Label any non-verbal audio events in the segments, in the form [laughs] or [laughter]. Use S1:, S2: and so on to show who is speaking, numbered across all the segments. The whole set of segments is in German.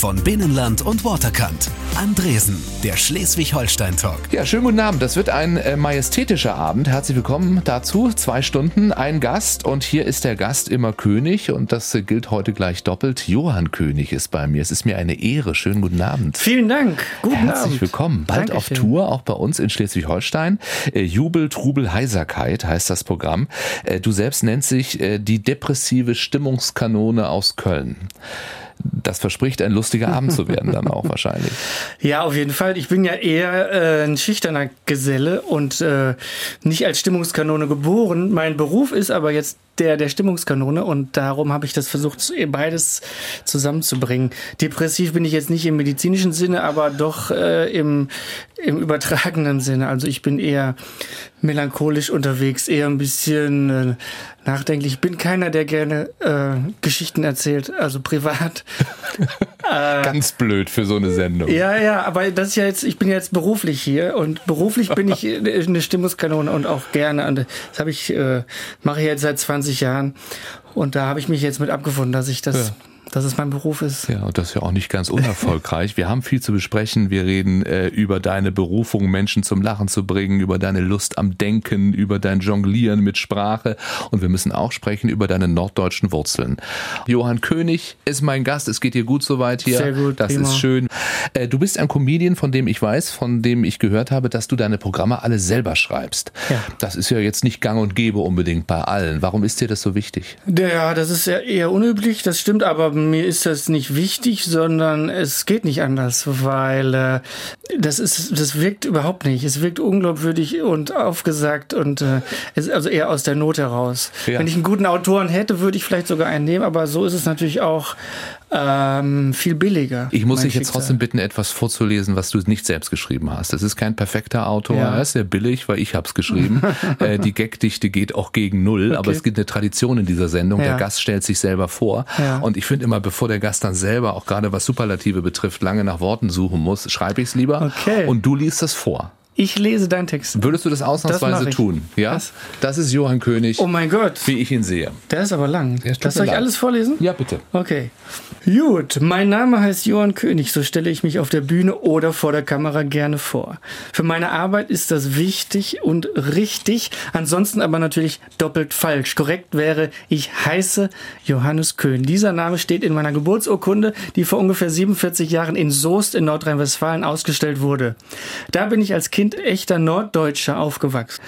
S1: von Binnenland und Waterkant. Andresen, der Schleswig-Holstein-Talk.
S2: Ja, schönen guten Abend. Das wird ein äh, majestätischer Abend. Herzlich willkommen dazu. Zwei Stunden, ein Gast und hier ist der Gast immer König und das äh, gilt heute gleich doppelt. Johann König ist bei mir. Es ist mir eine Ehre. Schönen guten Abend.
S3: Vielen Dank. Guten
S2: Herzlich
S3: Abend.
S2: willkommen. Bald
S3: Dankeschön.
S2: auf Tour, auch bei uns in Schleswig-Holstein. Äh, Jubel, Trubel, Heiserkeit heißt das Programm. Äh, du selbst nennst sich äh, die depressive Stimmungskanone aus Köln. Das verspricht ein lustiger Abend zu werden dann auch wahrscheinlich. [laughs]
S3: Ja, auf jeden Fall. Ich bin ja eher äh, ein schüchterner Geselle und äh, nicht als Stimmungskanone geboren. Mein Beruf ist aber jetzt der der Stimmungskanone und darum habe ich das versucht, beides zusammenzubringen. Depressiv bin ich jetzt nicht im medizinischen Sinne, aber doch äh, im, im übertragenen Sinne. Also ich bin eher melancholisch unterwegs, eher ein bisschen äh, nachdenklich. Ich bin keiner, der gerne äh, Geschichten erzählt, also privat. [laughs]
S2: Ganz blöd für so eine Sendung.
S3: Ja, ja, aber das ist ja jetzt, ich bin jetzt beruflich hier und beruflich bin ich [laughs] eine Stimmungskanone und auch gerne. Und das habe ich, äh, mache ich jetzt seit 20 Jahren und da habe ich mich jetzt mit abgefunden, dass ich das,
S2: Ja.
S3: Dass es mein Beruf ist.
S2: Ja, und das ist ja auch nicht ganz unerfolgreich. Wir haben viel zu besprechen. Wir reden äh, über deine Berufung, Menschen zum Lachen zu bringen, über deine Lust am Denken, über dein Jonglieren mit Sprache. Und wir müssen auch sprechen über deine norddeutschen Wurzeln. Johann König ist mein Gast. Es geht dir gut soweit hier.
S3: Sehr gut,
S2: Das
S3: prima.
S2: ist schön. Äh, du bist ein Comedian, von dem ich weiß, von dem ich gehört habe, dass du deine Programme alle selber schreibst.
S3: Ja.
S2: Das ist ja jetzt nicht gang und gäbe unbedingt bei allen. Warum ist dir das so wichtig?
S3: Ja, das ist ja eher unüblich, das stimmt, aber mir ist das nicht wichtig, sondern es geht nicht anders, weil äh, das ist, das wirkt überhaupt nicht. Es wirkt unglaubwürdig und aufgesagt und äh, es also eher aus der Not heraus.
S2: Ja.
S3: Wenn ich einen guten Autoren hätte, würde ich vielleicht sogar einen nehmen, aber so ist es natürlich auch ähm, viel billiger.
S2: Ich muss dich jetzt
S3: Schicksal.
S2: trotzdem bitten, etwas vorzulesen, was du nicht selbst geschrieben hast. Das ist kein perfekter Autor,
S3: Ja.
S2: er ist sehr billig, weil ich hab's geschrieben. [laughs] äh, die Gagdichte geht auch gegen null, aber es gibt eine Tradition in dieser Sendung. Der
S3: Ja.
S2: Gast stellt sich selber vor.
S3: Ja.
S2: Und ich finde immer, bevor der Gast dann selber, auch gerade was Superlative betrifft, lange nach Worten suchen muss, schreibe ich's lieber.
S3: Okay.
S2: Und du liest das vor.
S3: Ich lese deinen Text.
S2: Würdest du das
S3: Das
S2: ausnahmsweise
S3: ich.
S2: tun? Ja?
S3: Was?
S2: Das ist Johann König,
S3: Oh mein Gott,
S2: wie ich ihn sehe.
S3: der ist aber lang.
S2: Ja,
S3: das soll ich alles vorlesen?
S2: Ja, bitte.
S3: Okay. Gut, mein Name heißt Johann König, so stelle ich mich auf der Bühne oder vor der Kamera gerne vor. Für meine Arbeit ist das wichtig und richtig, ansonsten aber natürlich doppelt falsch. Korrekt wäre, ich heiße Johannes Köhn. Dieser Name steht in meiner Geburtsurkunde, die vor ungefähr 47 Jahren in Soest in Nordrhein-Westfalen ausgestellt wurde. Da bin ich als Kind echter Norddeutscher aufgewachsen.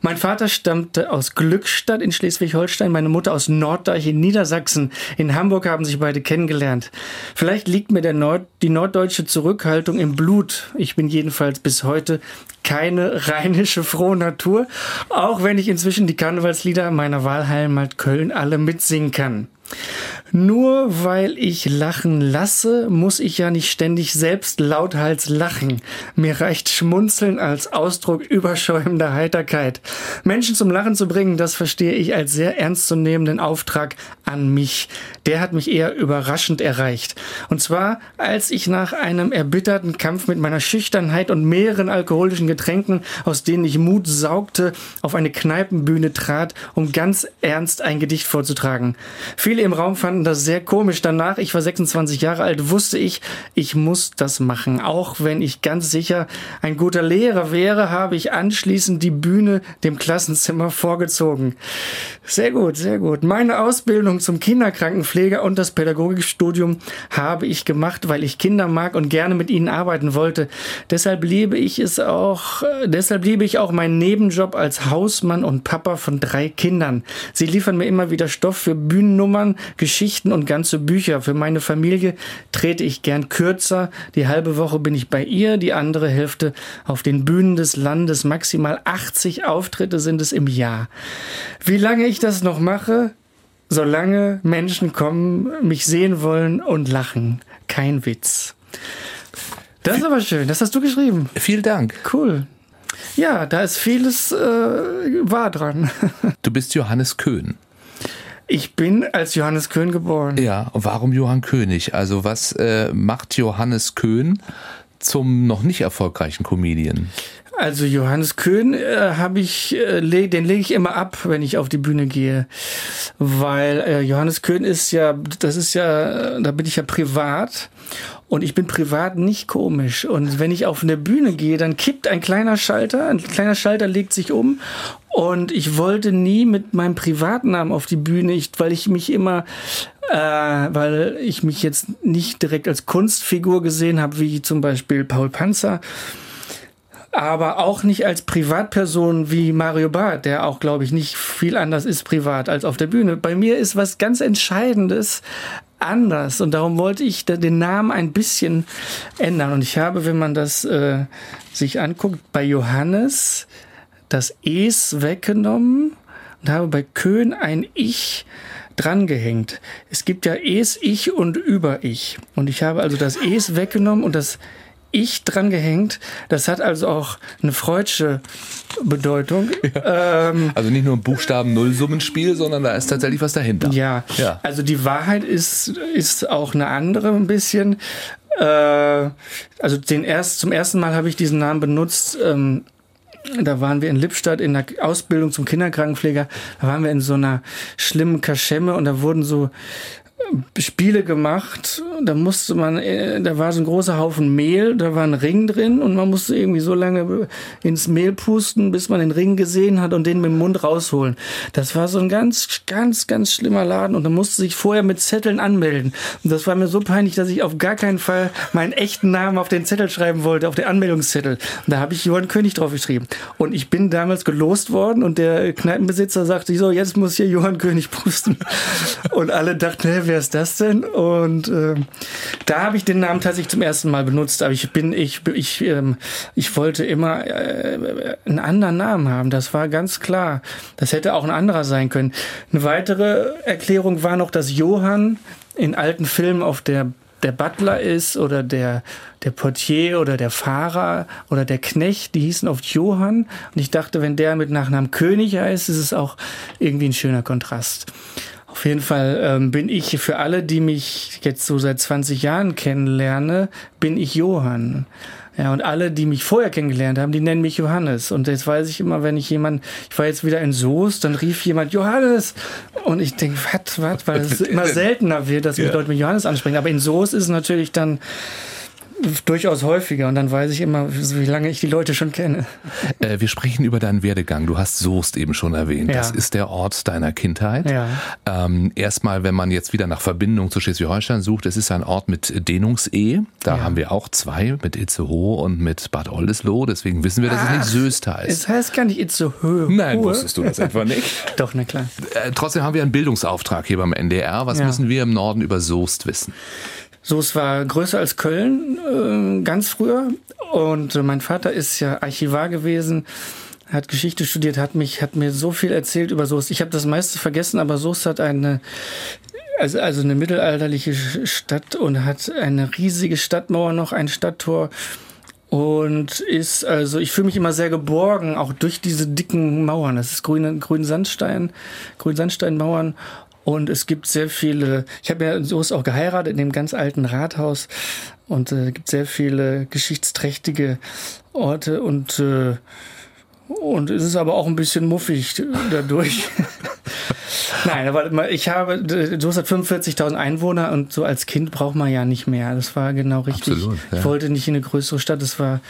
S3: Mein Vater stammte aus Glückstadt in Schleswig-Holstein, meine Mutter aus Norddeich in Niedersachsen. In Hamburg haben sich beide kennengelernt. Vielleicht liegt mir Nord die norddeutsche Zurückhaltung im Blut. Ich bin jedenfalls bis heute keine rheinische frohe Natur, auch wenn ich inzwischen die Karnevalslieder meiner Wahlheimat Köln alle mitsingen kann. Nur weil ich lachen lasse, muss ich ja nicht ständig selbst lauthals lachen. Mir reicht Schmunzeln als Ausdruck überschäumender Heiterkeit. Menschen zum Lachen zu bringen, das verstehe ich als sehr ernstzunehmenden Auftrag an mich. Der hat mich eher überraschend erreicht. Und zwar, als ich nach einem erbitterten Kampf mit meiner Schüchternheit und mehreren alkoholischen Getränken, aus denen ich Mut saugte, auf eine Kneipenbühne trat, um ganz ernst ein Gedicht vorzutragen. Viele im Raum fanden das sehr komisch. Danach, ich war 26 Jahre alt, wusste ich, ich muss das machen. Auch wenn ich ganz sicher ein guter Lehrer wäre, habe ich anschließend die Bühne dem Klassenzimmer vorgezogen. Sehr gut, sehr gut. Meine Ausbildung zum Kinderkrankenpfleger und das Pädagogikstudium habe ich gemacht, weil ich Kinder mag und gerne mit ihnen arbeiten wollte. Deshalb liebe ich es auch, äh, deshalb liebe ich auch meinen Nebenjob als Hausmann und Papa von drei Kindern. Sie liefern mir immer wieder Stoff für Bühnennummern, Geschichten und ganze Bücher. Für meine Familie trete ich gern kürzer. Die halbe Woche bin ich bei ihr, die andere Hälfte auf den Bühnen des Landes. Maximal 80 Auftritte sind es im Jahr. Wie lange ich das noch mache? Solange Menschen kommen, mich sehen wollen und lachen. Kein Witz. Das ist aber schön. Das hast du geschrieben.
S2: Vielen Dank.
S3: Cool. Ja, da ist vieles äh, wahr dran.
S2: Du bist Johannes Köhn.
S3: Ich bin als Johannes Köhn geboren.
S2: Ja, und warum Johann König? Also was äh, macht Johannes Köhn zum noch nicht erfolgreichen Comedian?
S3: Also Johannes Köhn äh, habe ich, äh, le den lege ich immer ab, wenn ich auf die Bühne gehe, weil äh, Johannes Köhn ist ja, das ist ja, da bin ich ja privat und ich bin privat nicht komisch. Und wenn ich auf eine Bühne gehe, dann kippt ein kleiner Schalter, ein kleiner Schalter legt sich um und ich wollte nie mit meinem Privatnamen auf die Bühne, ich, weil ich mich immer äh, weil ich mich jetzt nicht direkt als Kunstfigur gesehen habe, wie zum Beispiel Paul Panzer, aber auch nicht als Privatperson wie Mario Barth, der auch, glaube ich, nicht viel anders ist privat als auf der Bühne. Bei mir ist was ganz Entscheidendes anders und darum wollte ich den Namen ein bisschen ändern. Und ich habe, wenn man das äh, sich anguckt, bei Johannes das Es weggenommen und habe bei Köhn ein Ich drangehängt. Es gibt ja Es, Ich und Über-Ich. Und ich habe also das Es weggenommen und das ich dran gehängt. Das hat also auch eine freudsche Bedeutung. [laughs]
S2: Ja. Ähm, also nicht nur ein Buchstaben-Nullsummenspiel, sondern da ist tatsächlich was dahinter.
S3: Ja, ja. also die Wahrheit ist, ist auch eine andere ein bisschen. Äh, also den erst, zum ersten Mal habe ich diesen Namen benutzt. Ähm, da waren wir in Lippstadt in der Ausbildung zum Kinderkrankenpfleger. Da waren wir in so einer schlimmen Kaschemme und da wurden so Spiele gemacht. Da musste man, äh, da war so ein großer Haufen Mehl, da war ein Ring drin und man musste irgendwie so lange ins Mehl pusten, bis man den Ring gesehen hat und den mit dem Mund rausholen. Das war so ein ganz, ganz, ganz schlimmer Laden und da musste sich vorher mit Zetteln anmelden. Und das war mir so peinlich, dass ich auf gar keinen Fall meinen echten Namen auf den Zettel schreiben wollte, auf den Anmeldungszettel. Und da habe ich Johann König drauf geschrieben. Und ich bin damals gelost worden und der Kneipenbesitzer sagte, so, jetzt muss hier Johann König pusten. [laughs] Und alle dachten, hä, wer ist das denn? Und äh, da habe ich den Namen tatsächlich zum ersten Mal benutzt, aber ich bin, ich, ich, ähm, ich wollte immer äh, einen anderen Namen haben. Das war ganz klar. Das hätte auch ein anderer sein können. Eine weitere Erklärung war noch, dass Johann in alten Filmen auf der der Butler ist oder der, der Portier oder der Fahrer oder der Knecht, die hießen oft Johann. Und ich dachte, wenn der mit Nachnamen König heißt, ist es auch irgendwie ein schöner Kontrast. Auf jeden Fall ähm, bin ich für alle, die mich jetzt so seit 20 Jahren kennenlerne, bin ich Johann. Ja, und alle, die mich vorher kennengelernt haben, die nennen mich Johannes. Und jetzt weiß ich immer, wenn ich jemand, ich war jetzt wieder in Soest, dann rief jemand Johannes. Und ich denke, was, was, weil es immer seltener wird, dass mich ja. Leute mit Johannes ansprechen. Aber in Soest ist es natürlich dann durchaus häufiger und dann weiß ich immer, wie lange ich die Leute schon kenne.
S2: Äh, wir sprechen über deinen Werdegang. Du hast Soest eben schon erwähnt. Ja. Das ist der Ort deiner Kindheit. Ja. Ähm, erstmal, wenn man jetzt wieder nach Verbindung zu Schleswig-Holstein sucht, es ist ein Ort mit Dehnungsehe. Da ja. haben wir auch zwei, mit Itzehoe und mit Bad Oldesloe. Deswegen wissen wir, dass Ach, es nicht Söst heißt.
S3: Es heißt gar nicht Itzehoe.
S2: Nein, wusstest du das etwa nicht? [laughs]
S3: Doch, na klar.
S2: Äh, trotzdem haben wir einen Bildungsauftrag hier beim NDR. Was müssen wir im Norden über Soest wissen?
S3: So, es war größer als Köln, äh, ganz früher. Und mein Vater ist ja Archivar gewesen, hat Geschichte studiert, hat mich, hat mir so viel erzählt über Soest. Ich habe das meiste vergessen, aber Soest hat eine, also, also eine mittelalterliche Stadt und hat eine riesige Stadtmauer noch, ein Stadttor. Und ist, also ich fühle mich immer sehr geborgen, auch durch diese dicken Mauern. Das ist grüne, grün Sandstein, grün Sandsteinmauern. Und es gibt sehr viele, ich habe ja so ist auch geheiratet in dem ganz alten Rathaus und es äh, gibt sehr viele geschichtsträchtige Orte und äh, und es ist aber auch ein bisschen muffig dadurch. [laughs] Nein, aber ich habe, Soest hat 45.000 Einwohner und so als Kind braucht man ja nicht mehr. Das war genau richtig. Absolut, ja. Ich wollte nicht in eine größere Stadt. Das war,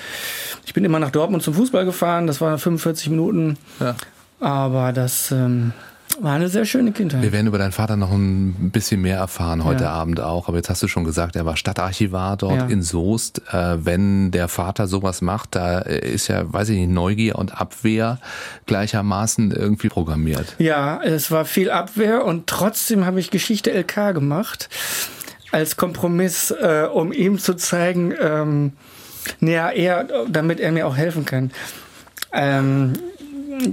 S3: ich bin immer nach Dortmund zum Fußball gefahren. Das waren 45 Minuten. Ja. Aber das, ähm, war eine sehr schöne Kindheit.
S2: Wir werden über deinen Vater noch ein bisschen mehr erfahren heute ja. Abend auch. Aber jetzt hast du schon gesagt, er war Stadtarchivar dort ja. in Soest. Äh, wenn der Vater sowas macht, da ist ja, weiß ich nicht, Neugier und Abwehr gleichermaßen irgendwie programmiert.
S3: Ja, es war viel Abwehr und trotzdem habe ich Geschichte LK gemacht als Kompromiss, äh, um ihm zu zeigen, ähm, naja, er, damit er mir auch helfen kann. Ähm,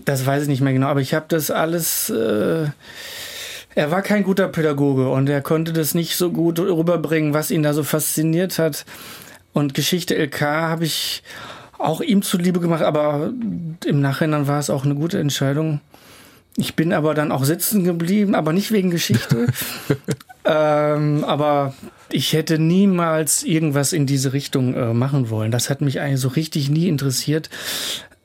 S3: das weiß ich nicht mehr genau, aber ich habe das alles. Äh, er war kein guter Pädagoge und er konnte das nicht so gut rüberbringen, was ihn da so fasziniert hat. Und Geschichte LK habe ich auch ihm zuliebe gemacht, aber im Nachhinein war es auch eine gute Entscheidung. Ich bin aber dann auch sitzen geblieben, aber nicht wegen Geschichte. [laughs] ähm, aber ich hätte niemals irgendwas in diese Richtung äh, machen wollen. Das hat mich eigentlich so richtig nie interessiert.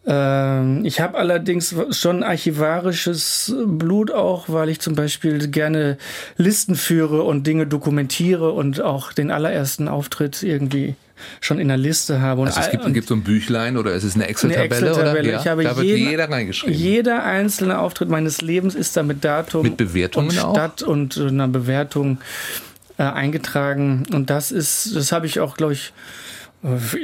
S3: Ähm, ich habe allerdings schon archivarisches Blut auch, weil ich zum Beispiel gerne Listen führe und Dinge dokumentiere und auch den allerersten Auftritt irgendwie schon in der Liste habe.
S2: Und also es gibt, gibt so ein Büchlein oder ist es eine Excel-Tabelle?
S3: Excel
S2: ja,
S3: ich habe
S2: da
S3: jeden,
S2: wird jeder reingeschrieben.
S3: Jeder einzelne Auftritt meines Lebens ist da mit Datum
S2: mit Bewertungen
S3: und Stadt
S2: auch?
S3: und einer Bewertung äh, eingetragen. Und das ist, das habe ich auch, glaube ich,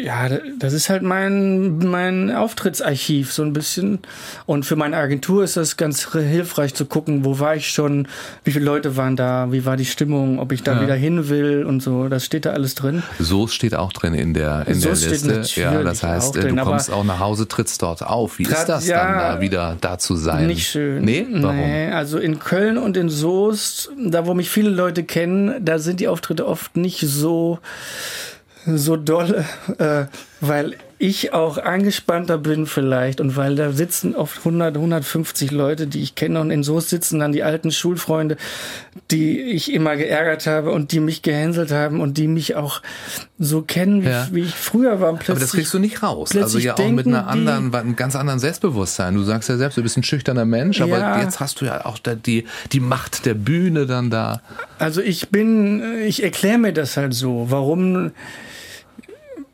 S3: ja, das ist halt mein, mein Auftrittsarchiv so ein bisschen. Und für meine Agentur ist das ganz hilfreich zu gucken, wo war ich schon, wie viele Leute waren da, wie war die Stimmung, ob ich da ja. wieder hin will und so. Das steht da alles drin.
S2: So steht auch drin in der, in
S3: so
S2: der Liste. Ja, das heißt, drin, du kommst auch nach Hause, trittst dort auf. Wie ist das ja, dann, da wieder da zu sein?
S3: Nicht schön.
S2: Nee, warum? Nee,
S3: also in Köln und in Soest, da wo mich viele Leute kennen, da sind die Auftritte oft nicht so so doll, äh, weil ich auch angespannter bin vielleicht und weil da sitzen oft 100, 150 Leute, die ich kenne und in so sitzen dann die alten Schulfreunde, die ich immer geärgert habe und die mich gehänselt haben und die mich auch so kennen, wie, ja. wie ich früher war.
S2: Aber das kriegst du nicht raus. Also ja auch mit einer anderen, einem ganz anderen Selbstbewusstsein. Du sagst ja selbst, du bist ein schüchterner Mensch, aber ja. jetzt hast du ja auch die, die Macht der Bühne dann da.
S3: Also ich bin, ich erkläre mir das halt so, warum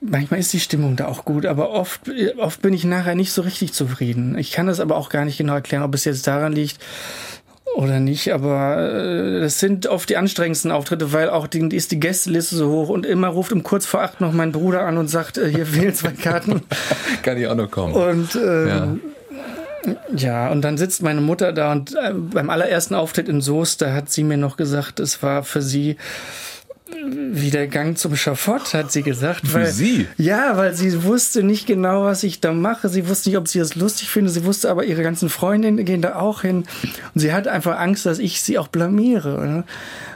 S3: manchmal ist die Stimmung da auch gut, aber oft, oft bin ich nachher nicht so richtig zufrieden. Ich kann das aber auch gar nicht genau erklären, ob es jetzt daran liegt oder nicht, aber äh, das sind oft die anstrengendsten Auftritte, weil auch die, ist die Gästeliste so hoch und immer ruft um kurz vor acht noch mein Bruder an und sagt, äh, hier fehlen zwei Karten. [laughs]
S2: kann ich auch noch kommen.
S3: Und ähm, ja. Ja, und dann sitzt meine Mutter da und äh, beim allerersten Auftritt in Soest, da hat sie mir noch gesagt, es war für sie wie der Gang zum Schafott, hat sie gesagt.
S2: Für
S3: weil,
S2: sie?
S3: Ja, weil sie wusste nicht genau, was ich da mache. Sie wusste nicht, ob sie das lustig finde. Sie wusste aber, ihre ganzen Freundinnen gehen da auch hin. Und sie hat einfach Angst, dass ich sie auch blamiere. Oder?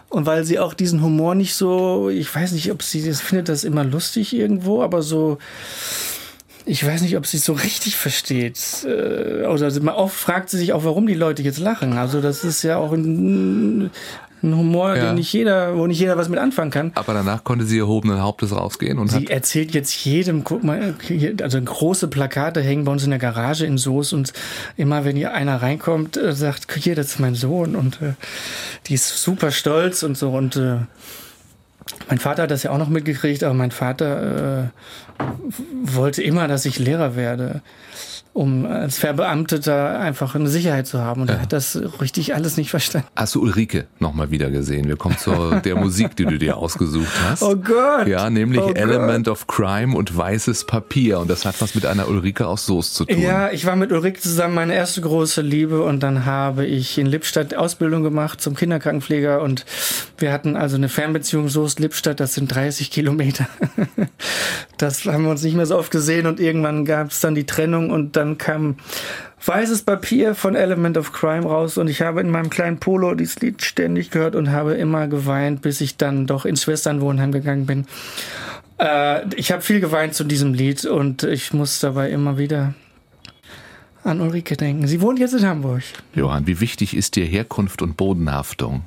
S3: Und weil sie auch diesen Humor nicht so, ich weiß nicht, ob sie das findet, das immer lustig irgendwo, aber so, ich weiß nicht, ob sie es so richtig versteht. Äh, oder oft fragt sie sich auch, warum die Leute jetzt lachen. Also das ist ja auch ein, ein Humor, ja. den nicht jeder, wo nicht jeder was mit anfangen kann.
S2: Aber danach konnte sie erhobenen Hauptes rausgehen und
S3: sie erzählt jetzt jedem, guck mal, also große Plakate hängen bei uns in der Garage in Soos und immer wenn hier einer reinkommt, äh, sagt, hier, das ist mein Sohn und äh, die ist super stolz und so und äh, mein Vater hat das ja auch noch mitgekriegt, aber mein Vater äh, wollte immer, dass ich Lehrer werde um als Verbeamteter einfach eine Sicherheit zu haben. Und ja. er hat das richtig alles nicht verstanden.
S2: Hast du Ulrike nochmal wieder gesehen? Wir kommen zu [laughs] der Musik, die du dir ausgesucht hast.
S3: Oh Gott!
S2: Ja, nämlich
S3: oh
S2: Element
S3: Gott.
S2: of Crime und Weißes Papier. Und das hat was mit einer Ulrike aus Soest zu tun.
S3: Ja, ich war mit Ulrike zusammen meine erste große Liebe und dann habe ich in Lippstadt Ausbildung gemacht zum Kinderkrankenpfleger und wir hatten also eine Fernbeziehung Soest-Lippstadt, das sind 30 Kilometer. [laughs] Das haben wir uns nicht mehr so oft gesehen und irgendwann gab es dann die Trennung und dann dann kam weißes Papier von Element of Crime raus und ich habe in meinem kleinen Polo dieses Lied ständig gehört und habe immer geweint, bis ich dann doch ins Schwesternwohnheim gegangen bin. Äh, ich habe viel geweint zu diesem Lied und ich muss dabei immer wieder an Ulrike denken. Sie wohnt jetzt in Hamburg.
S2: Johann, wie wichtig ist dir Herkunft und Bodenhaftung?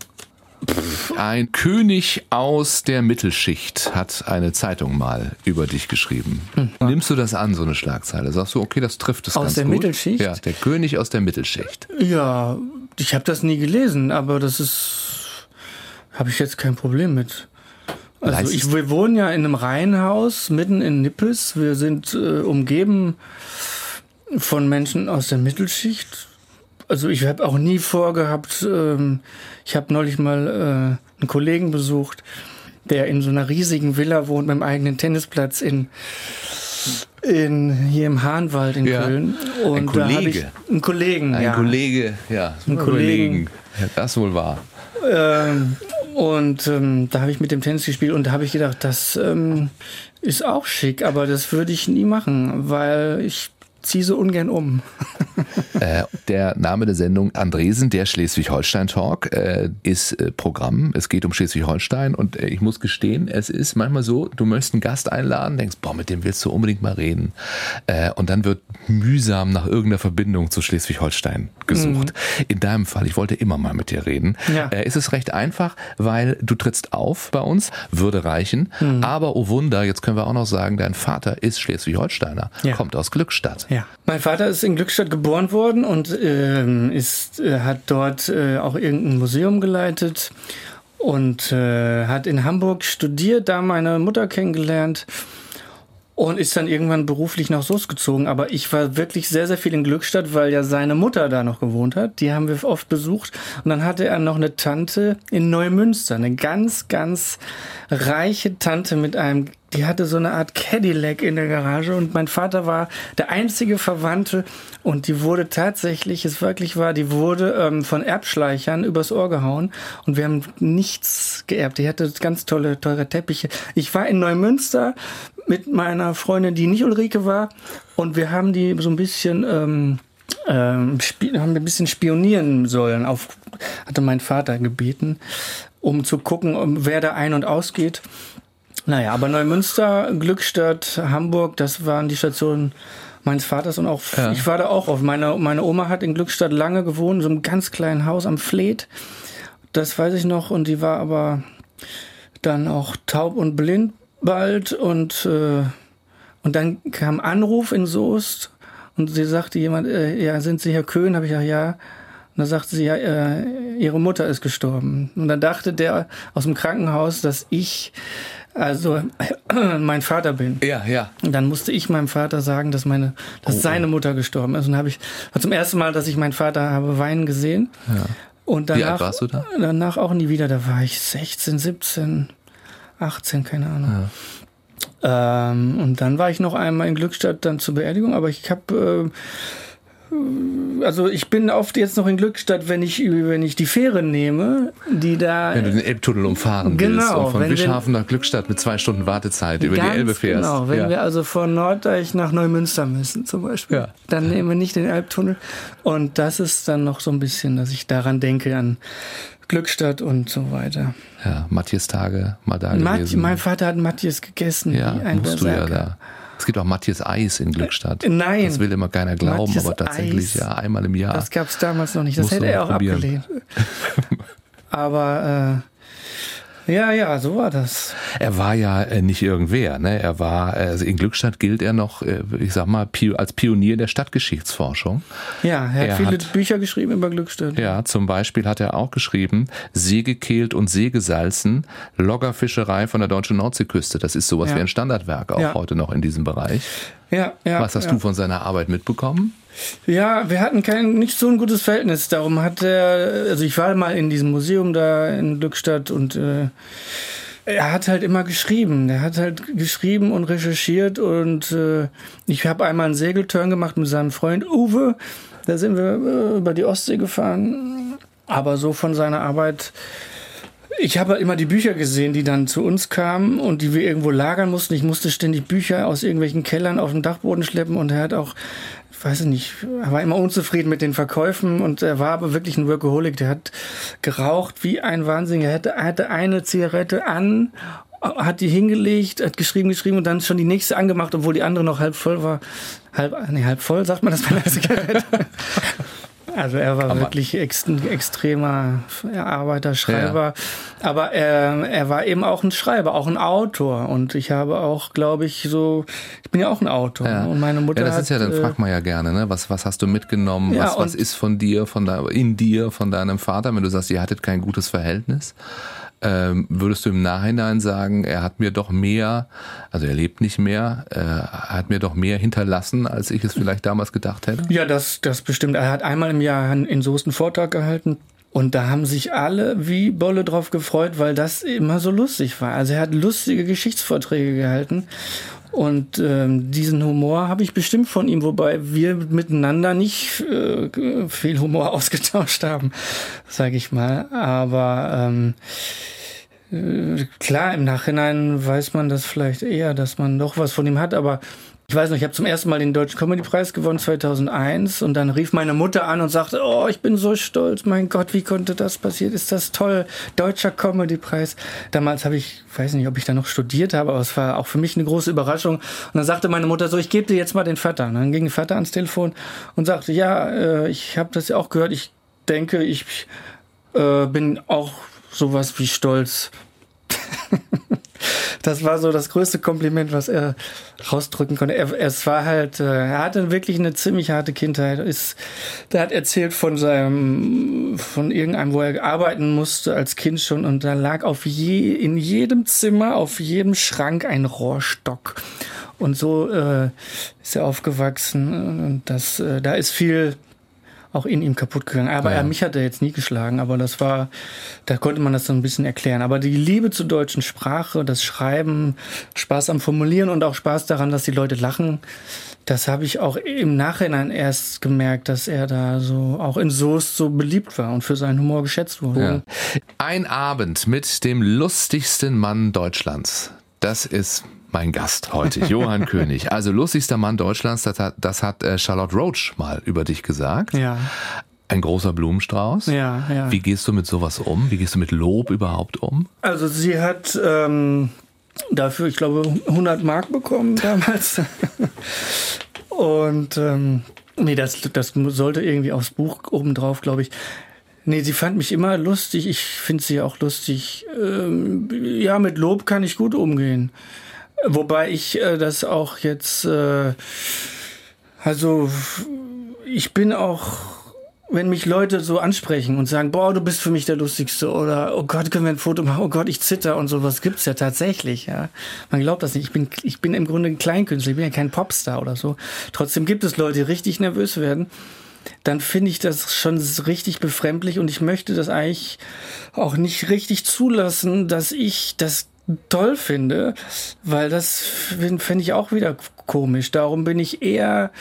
S2: Ein König aus der Mittelschicht hat eine Zeitung mal über dich geschrieben. Hm. Nimmst du das an, so eine Schlagzeile? Sagst du, okay, das trifft es
S3: aus
S2: ganz
S3: gut? Aus der Mittelschicht?
S2: Ja, der König aus der Mittelschicht.
S3: Ja, ich habe das nie gelesen, aber das ist, habe ich jetzt kein Problem mit. Also ich, wir wohnen ja in einem Reihenhaus mitten in Nippes. Wir sind äh, umgeben von Menschen aus der Mittelschicht also ich habe auch nie vorgehabt, ähm, ich habe neulich mal äh, einen Kollegen besucht, der in so einer riesigen Villa wohnt mit einem eigenen Tennisplatz in in, hier im Hahnwald in
S2: ja,
S3: Köln.
S2: Und ein Kollege.
S3: Einen Kollegen,
S2: ein
S3: ja.
S2: Kollege, ja. Ein Kollegen. Ja, das wohl war.
S3: Ähm, und ähm, da habe ich mit dem Tennis gespielt und da habe ich gedacht, das ähm, ist auch schick, aber das würde ich nie machen, weil ich ziehe so ungern um. [laughs]
S2: äh, der Name der Sendung Andresen, der Schleswig-Holstein-Talk, äh, ist äh, Programm. Es geht um Schleswig-Holstein und äh, ich muss gestehen, es ist manchmal so, du möchtest einen Gast einladen, denkst, boah, mit dem willst du unbedingt mal reden. Äh, und dann wird mühsam nach irgendeiner Verbindung zu Schleswig-Holstein gesucht. Mhm. In deinem Fall, ich wollte immer mal mit dir reden, ja. äh, ist es recht einfach, weil du trittst auf bei uns, würde reichen. Mhm. Aber oh Wunder, jetzt können wir auch noch sagen, dein Vater ist Schleswig-Holsteiner, ja. kommt aus Glückstadt.
S3: Ja, mein Vater ist in Glückstadt geboren worden und äh, ist, äh, hat dort äh, auch irgendein Museum geleitet und äh, hat in Hamburg studiert, da meine Mutter kennengelernt und ist dann irgendwann beruflich nach Soest gezogen. Aber ich war wirklich sehr, sehr viel in Glückstadt, weil ja seine Mutter da noch gewohnt hat. Die haben wir oft besucht. Und dann hatte er noch eine Tante in Neumünster, eine ganz, ganz reiche Tante mit einem, die hatte so eine Art Cadillac in der Garage und mein Vater war der einzige Verwandte und die wurde tatsächlich, es wirklich war, die wurde ähm, von Erbschleichern übers Ohr gehauen und wir haben nichts geerbt. Die hatte ganz tolle, teure Teppiche. Ich war in Neumünster mit meiner Freundin, die nicht Ulrike war. Und wir haben die so ein bisschen, ähm, ähm, haben ein bisschen spionieren sollen. Auf, hatte mein Vater gebeten, um zu gucken, wer da ein- und ausgeht. Naja, aber Neumünster, Glückstadt, Hamburg, das waren die Stationen meines Vaters und auch ja. ich war da auch auf. Meine, meine Oma hat in Glückstadt lange gewohnt, so einem ganz kleinen Haus am Fleet. Das weiß ich noch und die war aber dann auch taub und blind bald und, äh, und dann kam Anruf in Soest und sie sagte jemand, äh, ja, sind Sie Herr Köhn? Habe ich ja, ja. Und dann sagte sie, ja, äh, ihre Mutter ist gestorben. Und dann dachte der aus dem Krankenhaus, dass ich also [clears throat] mein Vater bin.
S2: Ja, ja.
S3: Und dann musste ich meinem Vater sagen, dass meine, dass oh, oh. seine Mutter gestorben ist. Und dann habe ich zum ersten Mal, dass ich meinen Vater habe weinen gesehen. Ja. Und danach, Wie alt
S2: warst du da?
S3: Danach auch nie wieder. Da war ich 16, 17. 18, keine Ahnung. Ja. Ähm, und dann war ich noch einmal in Glückstadt dann zur Beerdigung, aber ich habe äh, also ich bin oft jetzt noch in Glückstadt, wenn ich wenn ich die Fähre nehme, die da
S2: wenn du den Elbtunnel umfahren genau, willst und von Wischhafen nach Glückstadt mit zwei Stunden Wartezeit über die Elbe fährst.
S3: Genau, wenn ja. wir also von Norddeich nach Neumünster müssen zum Beispiel, ja. dann nehmen wir nicht den Elbtunnel und das ist dann noch so ein bisschen, dass ich daran denke an Glückstadt und so weiter.
S2: Ja, Matthias Tage mal da
S3: Matt,
S2: gewesen.
S3: Mein Vater hat Matthias gegessen.
S2: Ja, musst du ja da. Es gibt auch Matthias Eis in Glückstadt.
S3: Äh, nein.
S2: Das will immer keiner glauben, Matthias aber tatsächlich Eis. ja einmal im Jahr.
S3: Das gab es damals noch nicht. Das hätte er auch probieren. abgelehnt. [laughs] aber äh, ja, ja, so war das.
S2: Er war ja äh, nicht irgendwer, ne? Er war, also in Glückstadt gilt er noch, äh, ich sag mal, als Pionier der Stadtgeschichtsforschung.
S3: Ja, er hat er viele hat, Bücher geschrieben über Glückstadt.
S2: Ja, zum Beispiel hat er auch geschrieben, See gekehlt und See gesalzen, Loggerfischerei von der deutschen Nordseeküste. Das ist sowas ja. wie ein Standardwerk auch ja. heute noch in diesem Bereich.
S3: Ja, ja.
S2: Was hast
S3: ja.
S2: du von seiner Arbeit mitbekommen?
S3: Ja, wir hatten kein nicht so ein gutes Verhältnis. Darum hat er, also ich war mal in diesem Museum da in Glückstadt und äh, er hat halt immer geschrieben. Er hat halt geschrieben und recherchiert und äh, ich habe einmal einen Segelturn gemacht mit seinem Freund Uwe. Da sind wir äh, über die Ostsee gefahren. Aber so von seiner Arbeit ich habe immer die Bücher gesehen, die dann zu uns kamen und die wir irgendwo lagern mussten. Ich musste ständig Bücher aus irgendwelchen Kellern auf den Dachboden schleppen und er hat auch, ich weiß nicht, er war immer unzufrieden mit den Verkäufen und er war aber wirklich ein Workaholic. Der hat geraucht wie ein Wahnsinn. Er hatte, hatte eine Zigarette an hat die hingelegt, hat geschrieben, geschrieben und dann schon die nächste angemacht, obwohl die andere noch halb voll war. Halb, nee, halb voll, sagt man das bei einer Zigarette. [laughs] Also er war wirklich ex extremer Arbeiter, Schreiber. Ja. Aber er, er war eben auch ein Schreiber, auch ein Autor. Und ich habe auch, glaube ich, so, ich bin ja auch ein Autor. Ja. Und meine Mutter.
S2: Ja, das
S3: ist
S2: ja, dann äh, fragt man ja gerne, ne? Was, was hast du mitgenommen? Ja, was, was ist von dir, von da, in dir, von deinem Vater, wenn du sagst, ihr hattet kein gutes Verhältnis? Ähm, würdest du im Nachhinein sagen, er hat mir doch mehr, also er lebt nicht mehr, äh, hat mir doch mehr hinterlassen, als ich es vielleicht damals gedacht hätte?
S3: Ja, das, das bestimmt. Er hat einmal im Jahr in Soest einen Vortrag gehalten. Und da haben sich alle wie Bolle drauf gefreut, weil das immer so lustig war. Also er hat lustige Geschichtsvorträge gehalten. Und ähm, diesen Humor habe ich bestimmt von ihm, wobei wir miteinander nicht äh, viel Humor [laughs] ausgetauscht haben, sage ich mal. Aber ähm, äh, klar, im Nachhinein weiß man das vielleicht eher, dass man noch was von ihm hat, aber Ich weiß noch, ich habe zum ersten Mal den Deutschen Comedy-Preis gewonnen 2001 und dann rief meine Mutter an und sagte, oh, ich bin so stolz, mein Gott, wie konnte das passieren? Ist das toll, Deutscher Comedy-Preis. Damals habe ich, weiß nicht, ob ich da noch studiert habe, aber es war auch für mich eine große Überraschung. Und dann sagte meine Mutter so, ich gebe dir jetzt mal den Vater. Und dann ging der Vater ans Telefon und sagte, ja, äh, ich habe das ja auch gehört, ich denke, ich äh, bin auch sowas wie stolz. [laughs] das war so das größte Kompliment, was er rausdrücken konnte. Er, es war halt, äh, er hatte wirklich eine ziemlich harte Kindheit. Ist, der hat erzählt von seinem, von irgendeinem, wo er arbeiten musste als Kind schon und da lag auf je, in jedem Zimmer, auf jedem Schrank ein Rohrstock. Und so äh, ist er aufgewachsen und das, äh, da ist viel auch in ihm kaputt gegangen. Aber ja. er, mich hat er jetzt nie geschlagen, aber das war, da konnte man das so ein bisschen erklären. Aber die Liebe zur deutschen Sprache, das Schreiben, Spaß am Formulieren und auch Spaß daran, dass die Leute lachen, das habe ich auch im Nachhinein erst gemerkt, dass er da so auch in Soest so beliebt war und für seinen Humor geschätzt wurde. Ja.
S2: Ein Abend mit dem lustigsten Mann Deutschlands. Das ist mein Gast heute, Johann [laughs] König. Also lustigster Mann Deutschlands, das hat, das hat äh, Charlotte Roach mal über dich gesagt.
S3: Ja.
S2: Ein großer Blumenstrauß.
S3: Ja, ja.
S2: Wie gehst du mit sowas um? Wie gehst du mit Lob überhaupt um?
S3: Also sie hat ähm, dafür, ich glaube, 100 Mark bekommen [laughs] damals. Und ähm, nee, das, das sollte irgendwie aufs Buch obendrauf, glaube ich. Nee, sie fand mich immer lustig. Ich finde sie auch lustig. Ähm, ja, mit Lob kann ich gut umgehen. Wobei ich äh, das auch jetzt, äh, also ich bin auch, wenn mich Leute so ansprechen und sagen, boah, du bist für mich der Lustigste oder oh Gott, können wir ein Foto machen, oh Gott, ich zitter und sowas gibt's ja tatsächlich, ja. Man glaubt das nicht. Ich bin, ich bin im Grunde ein Kleinkünstler, ich bin ja kein Popstar oder so. Trotzdem gibt es Leute, die richtig nervös werden dann finde ich das schon richtig befremdlich und ich möchte das eigentlich auch nicht richtig zulassen, dass ich das toll finde, weil das finde ich auch wieder komisch. Darum bin ich eher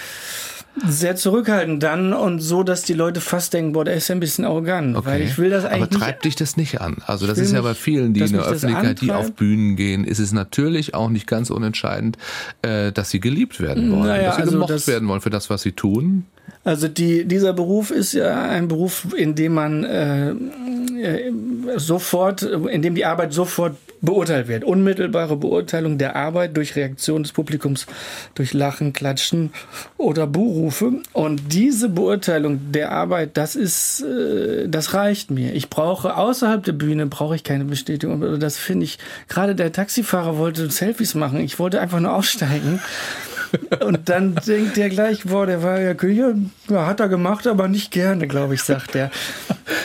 S3: sehr zurückhaltend dann und so, dass die Leute fast denken, boah, der ist ja ein bisschen arrogant, okay. weil ich will das eigentlich
S2: Aber treibt dich das nicht an? Also das ist ja bei vielen, die in der Öffentlichkeit, die auf Bühnen gehen, ist es natürlich auch nicht ganz unentscheidend, äh, dass sie geliebt werden wollen, naja, dass sie also gemocht das, werden wollen für das, was sie tun.
S3: Also die, dieser Beruf ist ja ein Beruf, in dem man äh, äh sofort, in dem die Arbeit sofort beurteilt wird. Unmittelbare Beurteilung der Arbeit durch Reaktion des Publikums, durch Lachen, Klatschen oder Buhrufe. Und diese Beurteilung der Arbeit, das ist, äh, das reicht mir. Ich brauche außerhalb der Bühne brauche ich keine Bestätigung. Das finde ich. Gerade der Taxifahrer wollte Selfies machen. Ich wollte einfach nur aussteigen. Und dann denkt er gleich, boah, der war ja König, ja, hat er gemacht, aber nicht gerne, glaube ich, sagt er.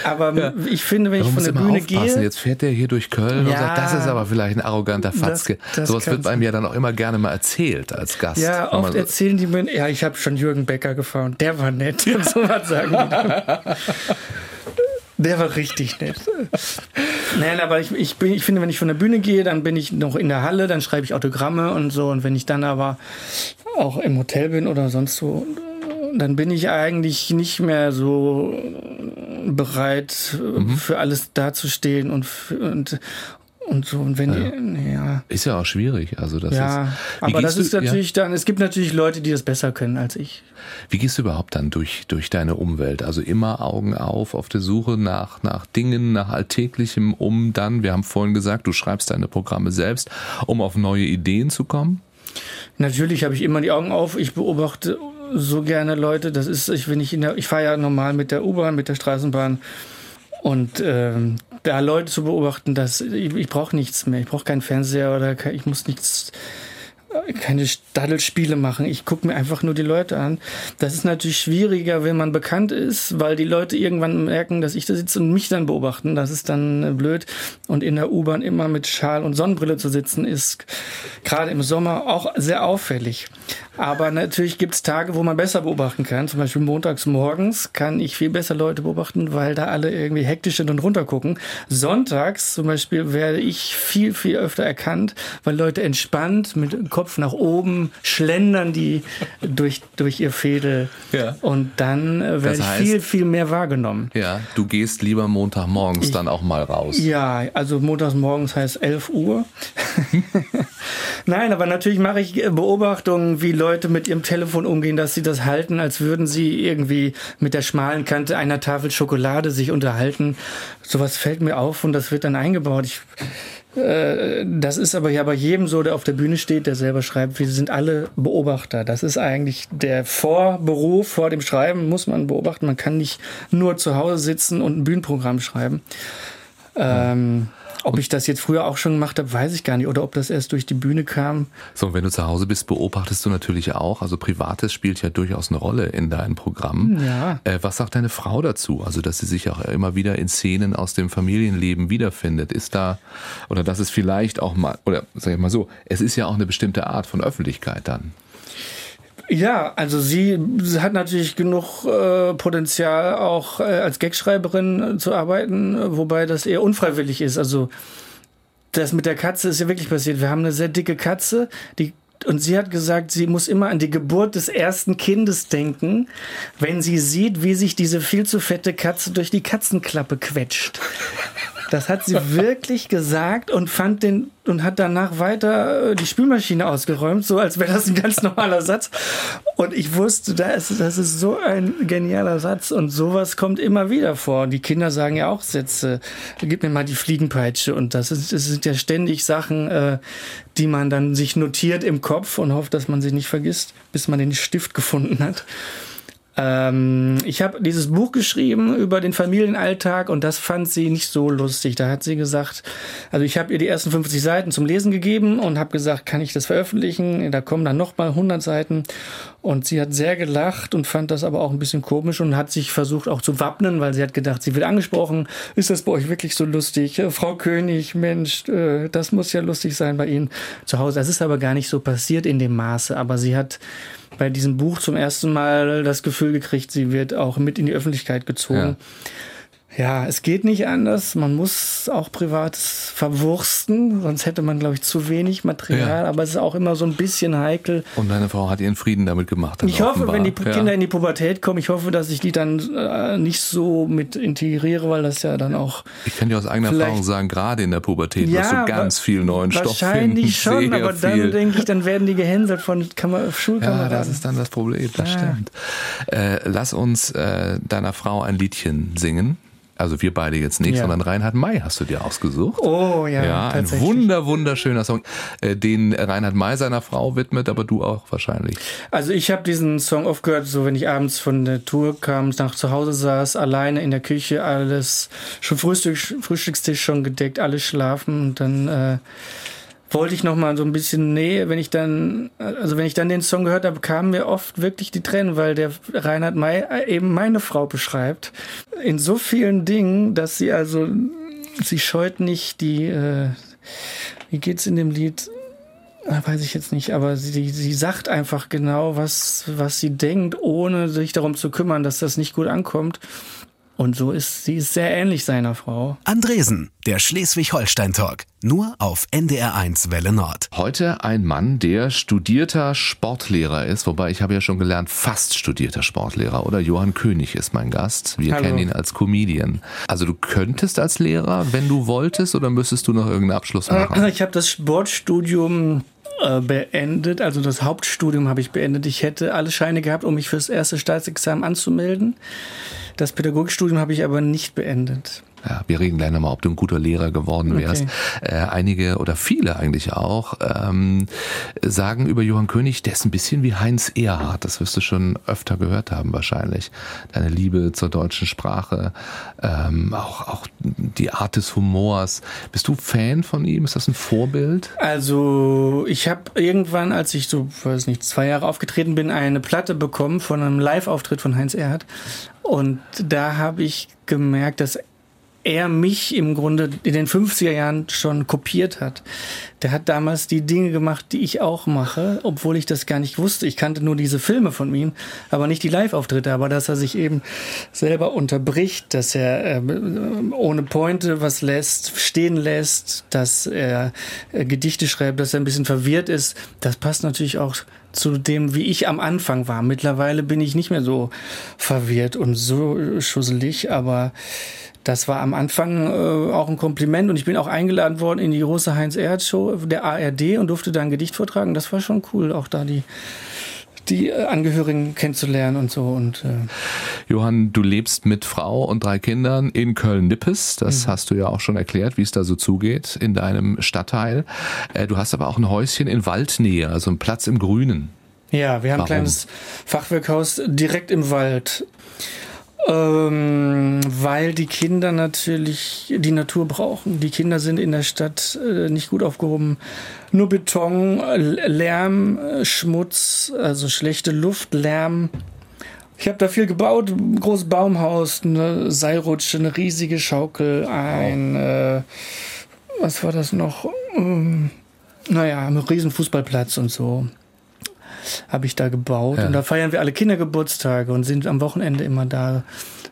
S3: Aber ja. ich finde, wenn ich von der Bühne aufpassen. gehe.
S2: Jetzt fährt er hier durch Köln ja, und sagt, das ist aber vielleicht ein arroganter Fatzke. Das, das Sowas wird einem ja dann auch immer gerne mal erzählt als Gast.
S3: Ja, oft so erzählen die mir, ja, ich habe schon Jürgen Becker gefahren, der war nett und [laughs] so was sagen die. [laughs] Der war richtig nett. Nein, aber ich, ich, bin, ich finde, wenn ich von der Bühne gehe, dann bin ich noch in der Halle, dann schreibe ich Autogramme und so. Und wenn ich dann aber auch im Hotel bin oder sonst so, dann bin ich eigentlich nicht mehr so bereit, mhm. für alles dazustehen und, und, und so. Und wenn ja. Die, ja.
S2: Ist ja auch schwierig. Also das
S3: ja, ist, aber das ist natürlich ja. dann, es gibt natürlich Leute, die das besser können als ich.
S2: Wie gehst du überhaupt dann durch, durch deine Umwelt? Also immer Augen auf, auf der Suche nach, nach Dingen, nach Alltäglichem, um dann, wir haben vorhin gesagt, du schreibst deine Programme selbst, um auf neue Ideen zu kommen?
S3: Natürlich habe ich immer die Augen auf. Ich beobachte so gerne Leute. Das ist, ich, wenn ich in der, ich fahre ja normal mit der U-Bahn, mit der Straßenbahn. Und ähm, da Leute zu beobachten, dass ich, ich brauche nichts mehr. Ich brauche keinen Fernseher oder ich muss nichts keine Staddelspiele machen. Ich gucke mir einfach nur die Leute an. Das ist natürlich schwieriger, wenn man bekannt ist, weil die Leute irgendwann merken, dass ich da sitze und mich dann beobachten. Das ist dann äh, blöd. Und in der U-Bahn immer mit Schal und Sonnenbrille zu sitzen, ist gerade im Sommer auch sehr auffällig. Aber natürlich gibt es Tage, wo man besser beobachten kann. Zum Beispiel montags morgens kann ich viel besser Leute beobachten, weil da alle irgendwie hektisch sind und runtergucken. Sonntags zum Beispiel werde ich viel, viel öfter erkannt, weil Leute entspannt mit Kopf nach oben schlendern die durch, durch ihr Fädel. Ja. Und dann äh, werde ich viel, viel mehr wahrgenommen.
S2: Ja, du gehst lieber Montagmorgens ich, dann auch mal raus.
S3: Ja, also montags morgens heißt 11 Uhr. [laughs] Nein, aber natürlich mache ich Beobachtungen, wie Leute mit ihrem Telefon umgehen, dass sie das halten, als würden sie irgendwie mit der schmalen Kante einer Tafel Schokolade sich unterhalten. Sowas fällt mir auf und das wird dann eingebaut. Ich, äh, das ist aber ja bei jedem so, der auf der Bühne steht, der selber schreibt. Wir sind alle Beobachter. Das ist eigentlich der Vorberuf vor dem Schreiben, muss man beobachten. Man kann nicht nur zu Hause sitzen und ein Bühnenprogramm schreiben. Ähm, ob ich das jetzt früher auch schon gemacht habe, weiß ich gar nicht. Oder ob das erst durch die Bühne kam.
S2: So, wenn du zu Hause bist, beobachtest du natürlich auch. Also Privates spielt ja durchaus eine Rolle in deinem Programm.
S3: Ja.
S2: Äh, was sagt deine Frau dazu? Also, dass sie sich auch immer wieder in Szenen aus dem Familienleben wiederfindet. Ist da, oder dass es vielleicht auch mal, oder sag ich mal so, es ist ja auch eine bestimmte Art von Öffentlichkeit dann.
S3: Ja, also sie hat natürlich genug äh, Potenzial, auch äh, als Gagschreiberin zu arbeiten, wobei das eher unfreiwillig ist. Also das mit der Katze ist ja wirklich passiert. Wir haben eine sehr dicke Katze, die und sie hat gesagt, sie muss immer an die Geburt des ersten Kindes denken, wenn sie sieht, wie sich diese viel zu fette Katze durch die Katzenklappe quetscht. Das hat sie wirklich gesagt und fand den und hat danach weiter äh, die Spülmaschine ausgeräumt, so als wäre das ein ganz normaler Satz. Und ich wusste, das ist, das ist so ein genialer Satz und sowas kommt immer wieder vor. Die Kinder sagen ja auch Sätze. Gib mir mal die Fliegenpeitsche und das, ist, das sind ja ständig Sachen, äh, die man dann sich notiert im Kopf und hofft, dass man sie nicht vergisst, bis man den Stift gefunden hat. Ähm, ich habe dieses Buch geschrieben über den Familienalltag und das fand sie nicht so lustig. Da hat sie gesagt, also ich habe ihr die ersten 50 Seiten zum Lesen gegeben und habe gesagt, kann ich das veröffentlichen? Da kommen dann nochmal 100 Seiten und sie hat sehr gelacht und fand das aber auch ein bisschen komisch und hat sich versucht auch zu wappnen, weil sie hat gedacht, sie wird angesprochen. Ist das bei euch wirklich so lustig? Äh, Frau König, Mensch, äh, das muss ja lustig sein bei Ihnen zu Hause. Das ist aber gar nicht so passiert in dem Maße, aber sie hat bei diesem Buch zum ersten Mal das Gefühl gekriegt, sie wird auch mit in die Öffentlichkeit gezogen. Ja. Ja, es geht nicht anders. Man muss auch Privates verwursten, sonst hätte man, glaube ich, zu wenig Material. Ja. Aber es ist auch immer so ein bisschen heikel.
S2: Und deine Frau hat ihren Frieden damit gemacht.
S3: Ich hoffe, offenbar. wenn die Kinder ja. in die Pubertät kommen, ich hoffe, dass ich die dann äh, nicht so mit integriere, weil das ja dann auch.
S2: Ich kann dir aus eigener Erfahrung sagen, gerade in der Pubertät ja, wirst du ganz viel neuen Stoff finden.
S3: Wahrscheinlich schon, aber dann denke ich, dann werden die gehänselt von Kammer Schulkameraden.
S2: Ja, das ist dann das Problem, das stimmt. Äh, lass uns äh, deiner Frau ein Liedchen singen. Also wir beide jetzt nicht, ja. sondern Reinhard May hast du dir ausgesucht.
S3: Oh ja,
S2: ja ein wunder wunderschöner Song, äh, den Reinhard May seiner Frau widmet, aber du auch wahrscheinlich.
S3: Also ich habe diesen Song oft gehört, so wenn ich abends von der Tour kam, nach zu Hause saß, alleine in der Küche, alles schon Frühstück, Frühstückstisch schon gedeckt, alles schlafen und dann äh, wollte ich noch mal so ein bisschen Nähe, wenn ich dann, also wenn ich dann den Song gehört habe, kamen mir oft wirklich die Tränen, weil der Reinhard May eben meine Frau beschreibt. In so vielen Dingen, dass sie also, sie scheut nicht die, äh, wie geht's in dem Lied? Ah, weiß ich jetzt nicht, aber sie, sie sagt einfach genau, was, was sie denkt, ohne sich darum zu kümmern, dass das nicht gut ankommt. Und so ist sie ist sehr ähnlich seiner Frau.
S1: Andresen, der Schleswig-Holstein-Talk. Nur auf NDR1 Welle Nord.
S2: Heute ein Mann, der studierter Sportlehrer ist, wobei ich habe ja schon gelernt, fast studierter Sportlehrer. Oder Johann König ist mein Gast. Wir Hallo. kennen ihn als Comedian. Also du könntest als Lehrer, wenn du wolltest, oder müsstest du noch irgendeinen Abschluss äh, machen?
S3: Ich habe das Sportstudium beendet, also das Hauptstudium habe ich beendet. Ich hätte alle Scheine gehabt, um mich fürs erste Staatsexamen anzumelden. Das Pädagogikstudium habe ich aber nicht beendet.
S2: Ja, wir reden gleich nochmal, ob du ein guter Lehrer geworden wärst. Okay. Äh, einige oder viele eigentlich auch ähm, sagen über Johann König, der ist ein bisschen wie Heinz Erhardt. Das wirst du schon öfter gehört haben wahrscheinlich. Deine Liebe zur deutschen Sprache, ähm, auch, auch die Art des Humors. Bist du Fan von ihm? Ist das ein Vorbild?
S3: Also ich habe irgendwann, als ich so, weiß nicht, zwei Jahre aufgetreten bin, eine Platte bekommen von einem Live-Auftritt von Heinz Erhardt. Und da habe ich gemerkt, dass er mich im Grunde in den 50er Jahren schon kopiert hat. Der hat damals die Dinge gemacht, die ich auch mache, obwohl ich das gar nicht wusste. Ich kannte nur diese Filme von ihm, aber nicht die Live-Auftritte. Aber dass er sich eben selber unterbricht, dass er äh, ohne Pointe was lässt, stehen lässt, dass er äh, Gedichte schreibt, dass er ein bisschen verwirrt ist, das passt natürlich auch zu dem, wie ich am Anfang war. Mittlerweile bin ich nicht mehr so verwirrt und so schusselig, aber das war am Anfang äh, auch ein Kompliment und ich bin auch eingeladen worden in die große Heinz-Erhardt-Show der ARD und durfte da ein Gedicht vortragen. Das war schon cool, auch da die die äh, Angehörigen kennenzulernen und so. Und, äh
S2: Johann, du lebst mit Frau und drei Kindern in Köln-Nippes. Das mhm. hast du ja auch schon erklärt, wie es da so zugeht in deinem Stadtteil. Äh, du hast aber auch ein Häuschen in Waldnähe, also einen Platz im Grünen.
S3: Ja, wir haben Warum? ein kleines Fachwerkhaus direkt im Wald. Ähm, weil die Kinder natürlich die Natur brauchen. Die Kinder sind in der Stadt äh, nicht gut aufgehoben. Nur Beton, Lärm, Schmutz, also schlechte Luft, Lärm. Ich habe da viel gebaut, ein großes Baumhaus, eine Seilrutsche, eine riesige Schaukel, ein, äh, was war das noch? Ähm, naja, ein riesen Fußballplatz und so habe ich da gebaut. Ja. Und da feiern wir alle Kindergeburtstage und sind am Wochenende immer da.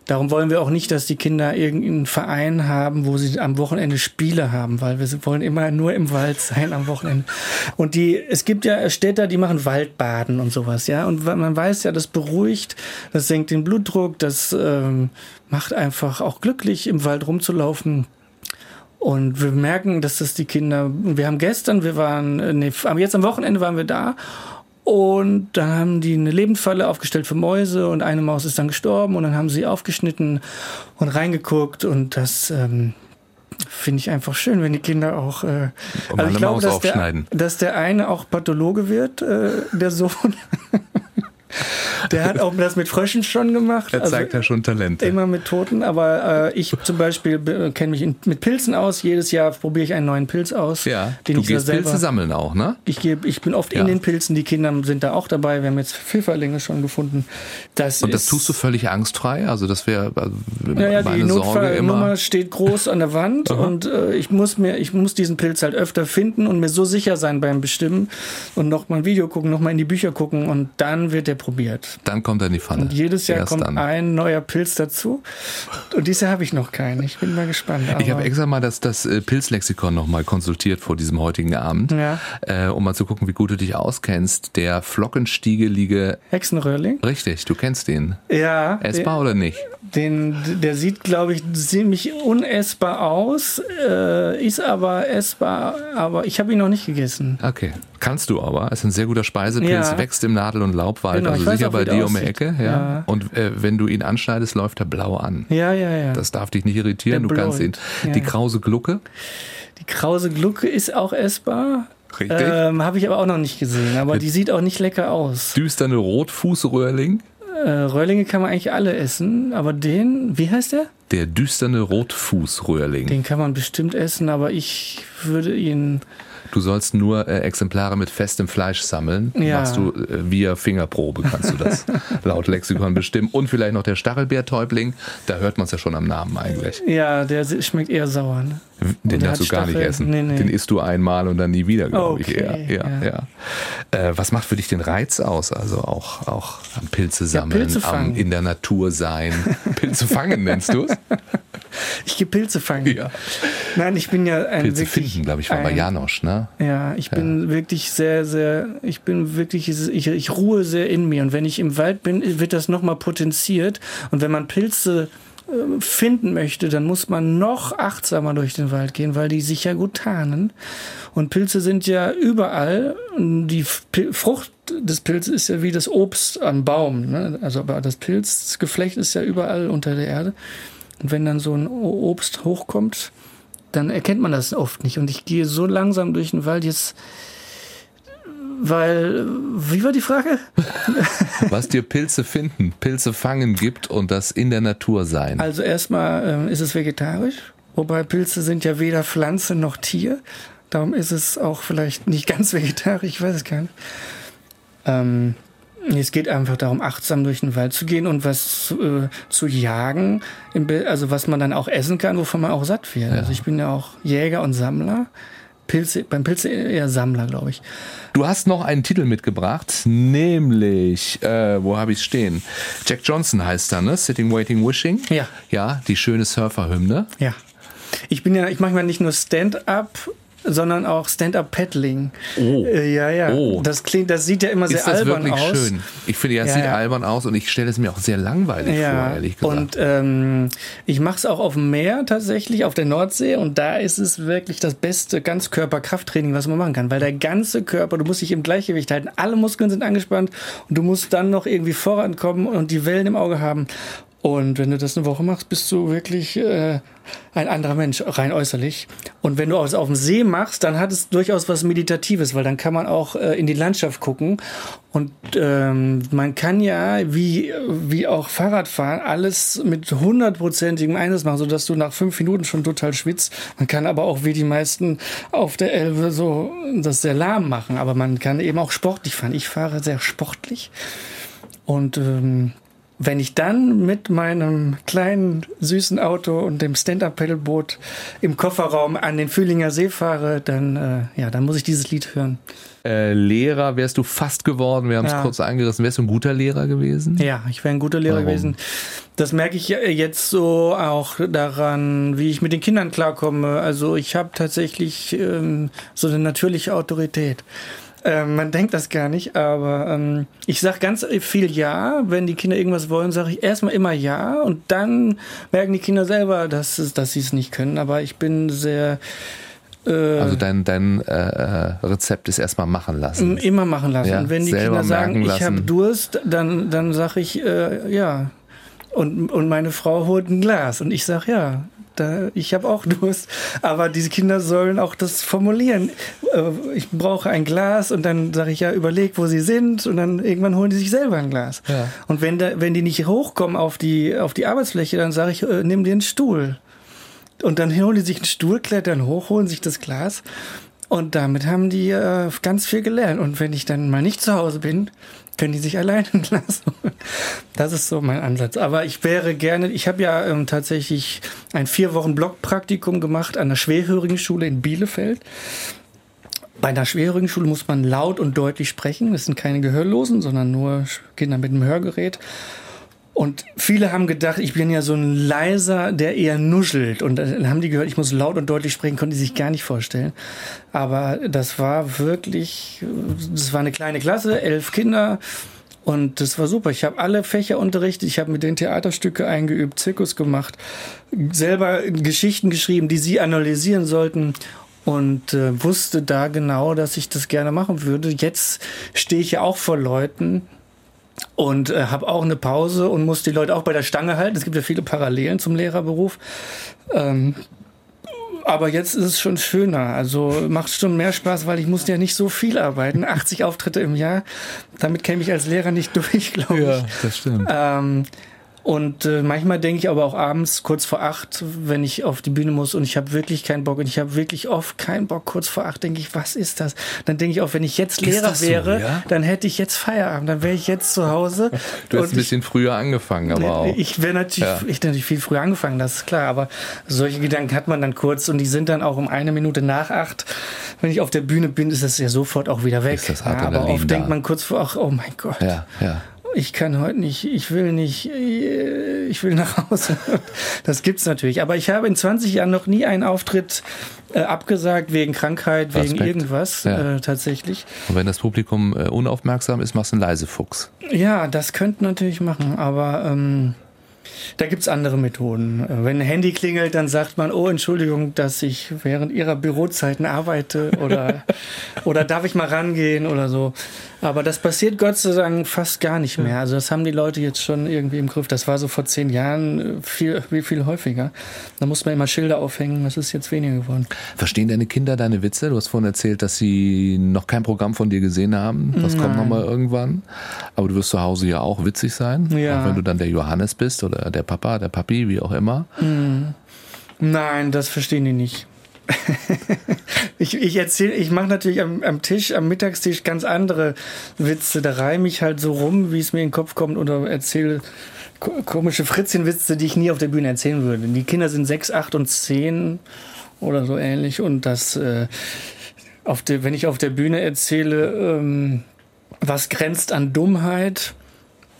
S3: Darum wollen wir auch nicht, dass die Kinder irgendeinen Verein haben, wo sie am Wochenende Spiele haben, weil wir wollen immer nur im Wald sein am Wochenende. Und die, es gibt ja Städter, die machen Waldbaden und sowas, ja. Und man weiß ja, das beruhigt, das senkt den Blutdruck, das ähm, macht einfach auch glücklich, im Wald rumzulaufen. Und wir merken, dass das die Kinder, wir haben gestern, wir waren, äh, nee, aber jetzt am Wochenende waren wir da und dann haben die eine Lebendfalle aufgestellt für Mäuse und eine Maus ist dann gestorben und dann haben sie aufgeschnitten und reingeguckt und das ähm, finde ich einfach schön, wenn die Kinder auch. Äh,
S2: also ich glaube, dass der,
S3: dass der eine auch Pathologe wird, äh, der Sohn. [laughs] Der hat auch das mit Fröschen schon gemacht.
S2: Er zeigt also ja schon Talente.
S3: Immer mit Toten, aber äh, ich zum Beispiel kenne mich in, mit Pilzen aus. Jedes Jahr probiere ich einen neuen Pilz aus.
S2: Ja, den du ich gehst selber, Pilze sammeln auch, ne?
S3: Ich, geh, ich bin oft ja. in den Pilzen, die Kinder sind da auch dabei. Wir haben jetzt Pfifferlinge schon gefunden.
S2: Das Und das tust du völlig angstfrei? Also das wäre also
S3: ja, ja, meine die Notfallnummer steht groß an der Wand und äh, ich muss mir, ich muss diesen Pilz halt öfter finden und mir so sicher sein beim Bestimmen und noch mal ein Video gucken, noch mal in die Bücher gucken und dann wird der probiert.
S2: Dann kommt er in die Pfanne. Und
S3: jedes Jahr Erst kommt dann. ein neuer Pilz dazu. Und dieses Jahr habe ich noch keinen. Ich bin mal gespannt.
S2: ich habe extra mal das, das äh, Pilzlexikon noch mal konsultiert vor diesem heutigen Abend, ja. äh, um mal zu gucken, wie gut du dich auskennst. Der Flockenstiegelige
S3: Hexenröhrling.
S2: Richtig, du kennst den.
S3: Ja.
S2: Essbar den, oder nicht?
S3: Den, der sieht, glaube ich, ziemlich unessbar aus, äh, ist aber essbar, aber ich habe ihn noch nicht gegessen.
S2: Okay. Kannst du aber. Es ist ein sehr guter Speisepilz, ja. wächst im Nadel- und Laubwald, genau, also sicher bei dir um die Ecke. Ja. ja. Und äh, wenn du ihn anschneidest, läuft er blau an.
S3: Ja, ja, ja.
S2: Das darf dich nicht irritieren. Der du kannst ihn. Ja. Die krause Glucke.
S3: Die krause Glucke ist auch essbar.
S2: Richtig.
S3: Ähm, Habe ich aber auch noch nicht gesehen. Aber die sieht auch nicht lecker aus.
S2: Düsterne Rotfußröhrling.
S3: Äh, Röhrlinge kann man eigentlich alle essen, aber den, wie heißt der?
S2: Der düsterne Rotfußröhrling.
S3: Den kann man bestimmt essen, aber ich würde ihn
S2: Du sollst nur äh, Exemplare mit festem Fleisch sammeln. Ja. Machst du äh, via Fingerprobe, kannst du das [laughs] laut Lexikon bestimmen. Und vielleicht noch der Stachelbeertäubling. Da hört man es ja schon am Namen eigentlich.
S3: Ja, der schmeckt eher sauer. Ne?
S2: Den darfst du gar Stachel. nicht essen. Nee, nee. Den isst du einmal und dann nie wieder, glaube okay, ich. Eher. Ja, ja. ja. Äh, was macht für dich den Reiz aus? Also auch, auch am Pilze sammeln, ja, Pilze am in der Natur sein. [laughs] Pilze fangen nennst du es?
S3: Ich gehe Pilze fangen. Ja. Nein, ich bin ja ein
S2: Pilze finden, glaube ich, war bei Janosch, ne?
S3: Ja, ich bin wirklich sehr, sehr, ich bin wirklich, ich, ich ruhe sehr in mir. Und wenn ich im Wald bin, wird das nochmal potenziert. Und wenn man Pilze äh, finden möchte, dann muss man noch achtsamer durch den Wald gehen, weil die sich ja gut tarnen. Und Pilze sind ja überall. Die Frucht des Pilzes ist ja wie das Obst am Baum. Ne? Also aber das Pilzgeflecht ist ja überall unter der Erde. Und wenn dann so ein Obst hochkommt, dann erkennt man das oft nicht. Und ich gehe so langsam durch den Wald jetzt, weil, wie war die Frage? [laughs]
S2: Was dir Pilze finden, Pilze fangen gibt und das in der Natur sein.
S3: Also erstmal äh, ist es vegetarisch, wobei Pilze sind ja weder Pflanze noch Tier. Darum ist es auch vielleicht nicht [laughs] ganz vegetarisch, ich weiß es gar nicht. Ähm, es geht einfach darum, achtsam durch den Wald zu gehen und was zu, äh, zu jagen, also was man dann auch essen kann, wovon man auch satt wird. Ja. Also ich bin ja auch Jäger und Sammler. Pilze, beim Pilze eher Sammler, glaube ich.
S2: Du hast noch einen Titel mitgebracht, nämlich, äh, wo habe ich stehen? Jack Johnson heißt er, ne? Sitting, Waiting, Wishing.
S3: Ja.
S2: Ja, die schöne Surferhymne.
S3: Ja. Ich bin ja, ich mache mal nicht nur Stand-up sondern auch Stand-up-Paddling.
S2: Oh.
S3: Äh, ja, ja.
S2: Oh.
S3: Das klingt, das sieht ja immer sehr
S2: Ist das
S3: albern
S2: wirklich
S3: aus.
S2: schön? Ich finde, ja, es
S3: Ja,
S2: sieht
S3: ja.
S2: albern aus und ich stelle es mir auch sehr langweilig vor,
S3: Ja,
S2: ehrlich gesagt.
S3: und ähm, ich mache es auch auf dem Meer tatsächlich, auf der Nordsee und da ist es wirklich das beste Ganzkörper-Krafttraining, was man machen kann, weil der ganze Körper, du musst dich im Gleichgewicht halten, alle Muskeln sind angespannt und du musst dann noch irgendwie vorankommen und die Wellen im Auge haben. Und wenn du das eine Woche machst, bist du wirklich äh, ein anderer Mensch, rein äußerlich. Und wenn du es auf dem See machst, dann hat es durchaus was Meditatives, weil dann kann man auch äh, in die Landschaft gucken. Und ähm, man kann ja, wie, wie auch Fahrradfahren, alles mit hundertprozentigem Einsatz machen, sodass du nach fünf Minuten schon total schwitzt. Man kann aber auch wie die meisten auf der Elbe so das sehr lahm machen. Aber man kann eben auch sportlich fahren. Ich fahre sehr sportlich. Und ähm, wenn ich dann mit meinem kleinen süßen Auto und dem Stand-up-Pedalboot im Kofferraum an den Fühlinger See fahre, dann äh, ja, dann muss ich dieses Lied hören.
S2: äh, Lehrer wärst du fast geworden, wir haben es
S3: Ja.
S2: kurz angerissen. Wärst du ein guter Lehrer gewesen?
S3: Ja, ich wäre ein guter Lehrer
S2: Warum?
S3: gewesen. Das merke ich ja jetzt so auch daran, wie ich mit den Kindern klarkomme. Also ich habe tatsächlich ähm, so eine natürliche Autorität. Ähm, man denkt das gar nicht, aber ähm, ich sage ganz viel Ja. Wenn die Kinder irgendwas wollen, sage ich erstmal immer Ja und dann merken die Kinder selber, dass, dass sie es nicht können. Aber ich bin sehr äh,
S2: Also dein, dein äh, äh, Rezept ist erstmal machen lassen.
S3: immer machen lassen.
S2: Ja,
S3: und wenn die Kinder sagen, ich habe. Durst, dann, dann sage ich äh, ja. Und, und meine Frau holt ein Glas und ich sage ja. Da, ich habe auch Durst, aber diese Kinder sollen auch das formulieren. Äh, Ich brauche ein Glas und dann sage ich ja, überleg, wo sie sind und dann irgendwann holen die sich selber ein Glas.
S2: Ja.
S3: Und wenn, da, wenn die nicht hochkommen auf die, auf die Arbeitsfläche, dann sage ich, äh, nimm dir einen Stuhl. Und dann holen die sich einen Stuhl, klettern hoch, holen sich das Glas. Und damit haben die äh, ganz viel gelernt. Und wenn ich dann mal nicht zu Hause bin, können die sich alleine [laughs] holen. Das ist so mein Ansatz. Aber ich wäre gerne, ich habe ja ähm, tatsächlich ein vier Wochen Blockpraktikum gemacht an der Schwerhörigenschule in Bielefeld. Bei einer schwerhörigen Schule muss man laut und deutlich sprechen. Das sind keine Gehörlosen, sondern nur Kinder mit einem Hörgerät. Und viele haben gedacht, ich bin ja so ein leiser, der eher nuschelt. Und dann haben die gehört, ich muss laut und deutlich sprechen, konnten die sich gar nicht vorstellen. Aber das war wirklich, das war eine kleine Klasse, elf Kinder. Und das war super. Ich habe alle Fächer unterrichtet. Ich habe mit den Theaterstücke eingeübt, Zirkus gemacht, selber Geschichten geschrieben, die sie analysieren sollten. Und äh, wusste da genau, dass ich das gerne machen würde. Jetzt stehe ich ja auch vor Leuten, und äh, habe auch eine Pause und muss die Leute auch bei der Stange halten. Es gibt ja viele Parallelen zum Lehrerberuf. Ähm, aber jetzt ist es schon schöner. Also macht schon mehr Spaß, weil ich musste ja nicht so viel arbeiten. 80 Auftritte im Jahr. Damit käme ich als Lehrer nicht [laughs] durch, glaube ich.
S2: das stimmt.
S3: Ähm, und äh, manchmal denke ich aber auch abends kurz vor acht, wenn ich auf die Bühne muss und ich habe wirklich keinen Bock und ich habe wirklich oft keinen Bock. Kurz vor acht denke ich, was ist das? Dann denke ich auch, wenn ich jetzt Lehrer
S2: so,
S3: wäre,
S2: ja?
S3: dann hätte ich jetzt Feierabend, dann wäre ich jetzt zu Hause. [laughs]
S2: Du hast ein bisschen früher angefangen, aber auch.
S3: ich wäre natürlich,
S2: Ja.
S3: ich hätte natürlich viel früher angefangen, das ist klar, aber solche Gedanken hat man dann kurz und die sind dann auch um eine Minute nach acht. Wenn ich auf der Bühne bin, ist das ja sofort auch wieder weg. Ja, aber oft
S2: da.
S3: denkt man kurz vor, ach, oh mein Gott
S2: Ja, ja.
S3: Ich kann heute nicht, ich will nicht, äh, ich will nach Hause. [laughs] Das gibt's natürlich. Aber ich habe in 20 Jahren noch nie einen Auftritt äh, abgesagt wegen Krankheit, wegen irgendwas
S2: Ja.
S3: äh, tatsächlich.
S2: Und wenn das Publikum äh, unaufmerksam ist, machst du einen Leisefuchs.
S3: Ja, das könnte natürlich machen, aber ähm, da gibt's andere Methoden. Äh, Wenn ein Handy klingelt, dann sagt man, oh, Entschuldigung, dass ich während Ihrer Bürozeiten arbeite oder, [laughs] oder darf ich mal rangehen oder so. Aber das passiert Gott sei Dank fast gar nicht mehr. Also das haben die Leute jetzt schon irgendwie im Griff. Das war so vor zehn Jahren äh, viel, viel, viel häufiger. Da muss man immer Schilder aufhängen. Das ist jetzt weniger geworden.
S2: Verstehen deine Kinder deine Witze? Du hast vorhin erzählt, dass sie noch kein Programm von dir gesehen haben. Das kommt
S3: Nein.
S2: nochmal irgendwann. Aber du wirst zu Hause ja auch witzig sein.
S3: Ja.
S2: Auch wenn du dann der Johannes bist oder der Papa, der Papi, wie auch immer.
S3: Nein, das verstehen die nicht. [laughs] ich ich erzähle, ich mache natürlich am, am Tisch, am Mittagstisch ganz andere Witze. Da reime ich halt so rum, wie es mir in den Kopf kommt oder erzähle ko- komische Fritzchenwitze, die ich nie auf der Bühne erzählen würde. Die Kinder sind sechs, acht und zehn oder so ähnlich und das, äh, auf der, wenn ich auf der Bühne erzähle, ähm, was grenzt an Dummheit,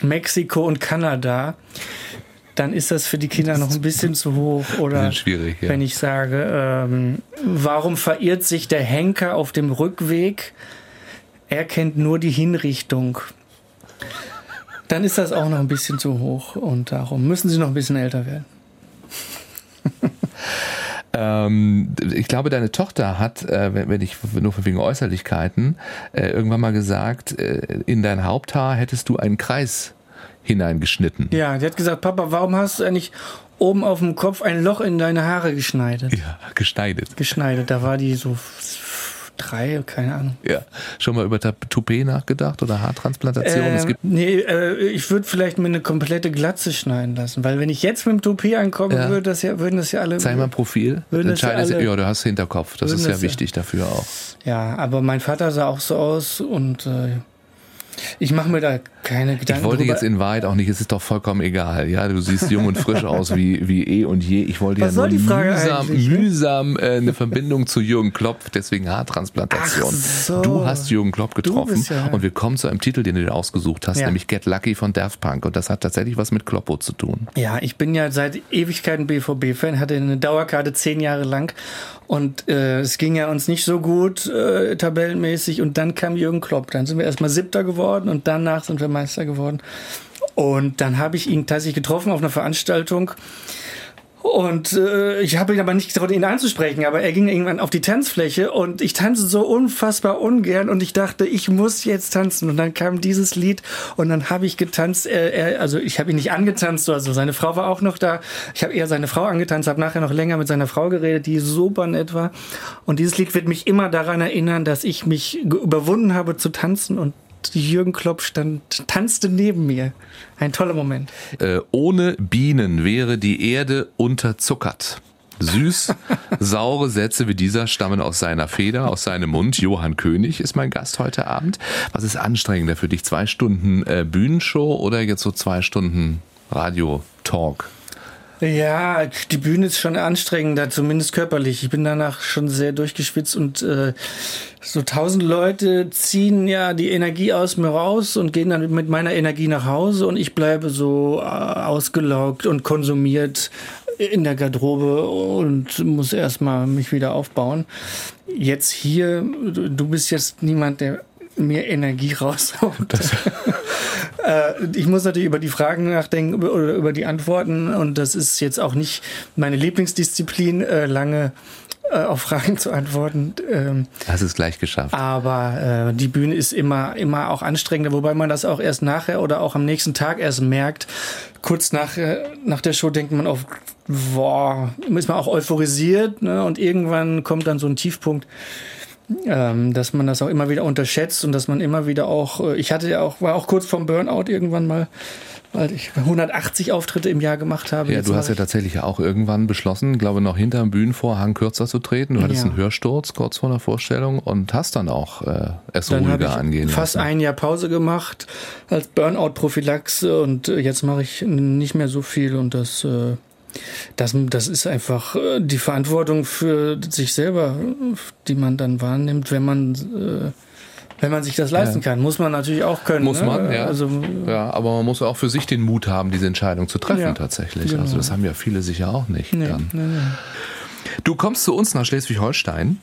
S3: Mexiko und Kanada, dann ist das für die Kinder noch ein bisschen zu hoch. Oder
S2: schwierig, ja.
S3: wenn ich sage, ähm, warum verirrt sich der Henker auf dem Rückweg? Er kennt nur die Hinrichtung. Dann ist das auch noch ein bisschen zu hoch und darum müssen sie noch ein bisschen älter werden. [laughs]
S2: Ähm, ich glaube, deine Tochter hat, äh, wenn ich nur wegen Äußerlichkeiten, äh, irgendwann mal gesagt, äh, in dein Haupthaar hättest du einen Kreis hineingeschnitten.
S3: Ja, die hat gesagt, Papa, warum hast du eigentlich oben auf dem Kopf ein Loch in deine Haare geschneidet?
S2: Ja, geschneidet.
S3: Geschneidet, da war die so drei, keine Ahnung.
S2: Ja, schon mal über Toupet nachgedacht oder Haartransplantation?
S3: Ähm,
S2: es gibt
S3: nee, äh, ich würde vielleicht mir eine komplette Glatze schneiden lassen, weil wenn ich jetzt mit dem Toupet ankomme,
S2: Ja.
S3: würde das ja, würden das ja alle.
S2: Zeig mal ein Profil.
S3: Würden das ja
S2: ja, du hast Hinterkopf. Das ist ja
S3: das ja-
S2: wichtig dafür auch.
S3: Ja, aber mein Vater sah auch so aus und äh, ich mache mir da keine Gedanken
S2: Ich wollte
S3: drüber.
S2: jetzt in Wahrheit auch nicht, es ist doch vollkommen egal. Ja, du siehst jung und frisch aus wie, wie eh und je. Ich wollte
S3: Was
S2: ja nur
S3: soll die Frage
S2: mühsam, mühsam äh, eine Verbindung zu Jürgen Klopp, deswegen Haartransplantation.
S3: So.
S2: Du hast Jürgen Klopp getroffen
S3: ja-
S2: und wir kommen zu einem Titel, den du dir ausgesucht hast,
S3: Ja.
S2: nämlich Get Lucky von Daft Punk. Und das hat tatsächlich was mit Kloppo zu tun.
S3: Ja, ich bin ja seit Ewigkeiten BVB-Fan, hatte eine Dauerkarte zehn Jahre lang und äh, es ging ja uns nicht so gut äh, tabellenmäßig und dann kam Jürgen Klopp. Dann sind wir erstmal Siebter geworden und danach sind wir Meister geworden. Und dann habe ich ihn tatsächlich getroffen auf einer Veranstaltung. Und äh, ich habe ihn aber nicht getraut, ihn anzusprechen, aber er ging irgendwann auf die Tanzfläche und ich tanze so unfassbar ungern und ich dachte, ich muss jetzt tanzen. Und dann kam dieses Lied und dann habe ich getanzt. Er, er, also ich habe ihn nicht angetanzt, also seine Frau war auch noch da. Ich habe eher seine Frau angetanzt, habe nachher noch länger mit seiner Frau geredet, die super nett war. Und dieses Lied wird mich immer daran erinnern, dass ich mich überwunden habe zu tanzen und Jürgen Klopp stand, tanzte neben mir. Ein toller Moment.
S2: Äh, ohne Bienen wäre die Erde unterzuckert. Süß, [laughs] saure Sätze wie dieser stammen aus seiner Feder, aus seinem Mund. Johann König ist mein Gast heute Abend. Was ist anstrengender für dich? Zwei Stunden äh, Bühnenshow oder jetzt so zwei Stunden Radio-Talk?
S3: Ja, die Bühne ist schon anstrengender, zumindest körperlich. Ich bin danach schon sehr durchgeschwitzt und äh, so tausend Leute ziehen ja die Energie aus mir raus und gehen dann mit meiner Energie nach Hause und ich bleibe so äh, ausgelaugt und konsumiert in der Garderobe und muss erstmal mich wieder aufbauen. Jetzt hier, du du bist jetzt niemand, der mir Energie raushaut. [laughs] Äh, ich muss natürlich über die Fragen nachdenken oder über die Antworten und das ist jetzt auch nicht meine Lieblingsdisziplin, äh, lange äh, auf Fragen zu antworten. Ähm,
S2: Hast es gleich geschafft.
S3: aber äh, die Bühne ist immer, immer auch anstrengender, wobei man das auch erst nachher oder auch am nächsten Tag erst merkt. Kurz nach, äh, nach der Show denkt man auf, boah, ist man auch euphorisiert ne? und irgendwann kommt dann so ein Tiefpunkt ähm, dass man das auch immer wieder unterschätzt und dass man immer wieder auch, äh, ich hatte ja auch, war auch kurz vorm Burnout irgendwann mal, weil ich 180 Auftritte im Jahr gemacht habe.
S2: Ja, du hast ja
S3: ich-
S2: tatsächlich ja auch irgendwann beschlossen, glaube noch hinterm Bühnenvorhang kürzer zu treten. Du hattest
S3: Ja.
S2: einen Hörsturz kurz vor der Vorstellung und hast dann auch äh, es
S3: dann
S2: ruhiger
S3: ich
S2: angehen
S3: fast
S2: lassen.
S3: ein Jahr Pause gemacht als Burnout-Prophylaxe und äh, jetzt mache ich nicht mehr so viel und das, äh, das, das ist einfach äh, die Verantwortung für sich selber, die man dann wahrnimmt, wenn man äh, wenn man sich das leisten kann, muss man natürlich auch können.
S2: Muss
S3: ne?
S2: man, ja.
S3: Also
S2: Ja, aber man muss auch für sich den Mut haben, diese Entscheidung zu treffen
S3: Ja,
S2: tatsächlich.
S3: genau.
S2: Also das haben ja viele sicher auch nicht.
S3: nee, nee, nee.
S2: Du kommst zu uns nach Schleswig-Holstein.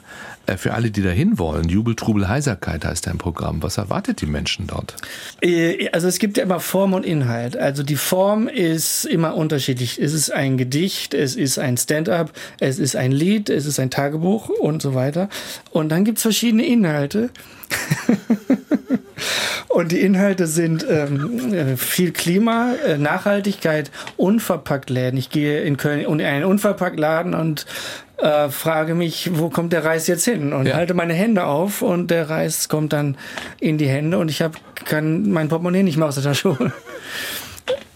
S2: Äh, Für alle, die da hin wollen, Jubel, Trubel, Heiserkeit heißt dein Programm. Was erwartet die Menschen dort?
S3: Äh, Also es gibt ja immer Form und Inhalt. Also die Form ist immer unterschiedlich. Es ist ein Gedicht, es ist ein Stand-up, es ist ein Lied, es ist ein Tagebuch und so weiter. Und dann gibt's verschiedene Inhalte. [laughs] Und die Inhalte sind ähm, äh, viel Klima, Nachhaltigkeit, Unverpacktläden. Ich gehe in Köln in einen Unverpacktladen und äh, frage mich, wo kommt der Reis jetzt hin? Und
S2: Ja.
S3: halte meine Hände auf und der Reis kommt dann in die Hände und ich hab, kann mein Portemonnaie nicht mehr aus der Tasche holen. [laughs]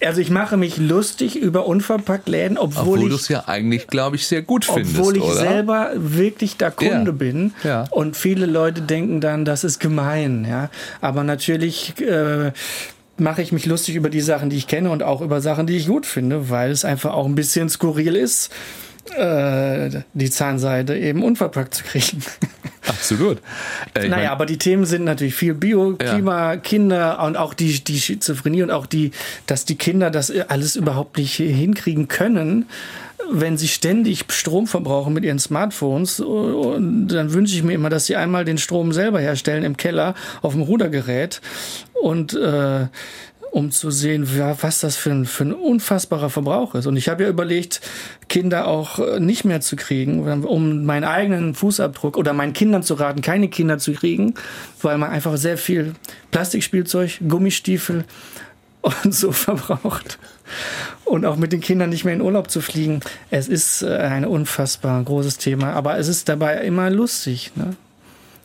S3: Also ich mache mich lustig über Unverpacktläden, obwohl,
S2: Obwohl du
S3: ich
S2: es ja eigentlich, glaube ich, sehr gut findest,
S3: obwohl ich
S2: oder?
S3: selber wirklich der Kunde
S2: Ja.
S3: bin.
S2: Ja.
S3: Und viele Leute denken dann, das ist gemein. Ja, aber natürlich äh, mache ich mich lustig über die Sachen, die ich kenne und auch über Sachen, die ich gut finde, weil es einfach auch ein bisschen skurril ist, äh, die Zahnseide eben unverpackt zu kriegen. [laughs]
S2: Absolut.
S3: Äh, naja, mein, aber die Themen sind natürlich viel Bio, Klima, ja. Kinder und auch die, die Schizophrenie und auch die, dass die Kinder das alles überhaupt nicht hinkriegen können wenn sie ständig Strom verbrauchen mit ihren Smartphones, dann wünsche ich mir immer, dass sie einmal den Strom selber herstellen im Keller auf dem Rudergerät und äh, um zu sehen, was das für ein, für ein unfassbarer Verbrauch ist. Und ich habe ja überlegt, Kinder auch äh, nicht mehr zu kriegen, um meinen eigenen Fußabdruck oder meinen Kindern zu raten, keine Kinder zu kriegen, weil man einfach sehr viel Plastikspielzeug, Gummistiefel und so [laughs] verbraucht. Und auch mit den Kindern nicht mehr in Urlaub zu fliegen. Es ist äh, ein unfassbar großes Thema, aber es ist dabei immer lustig. Ne?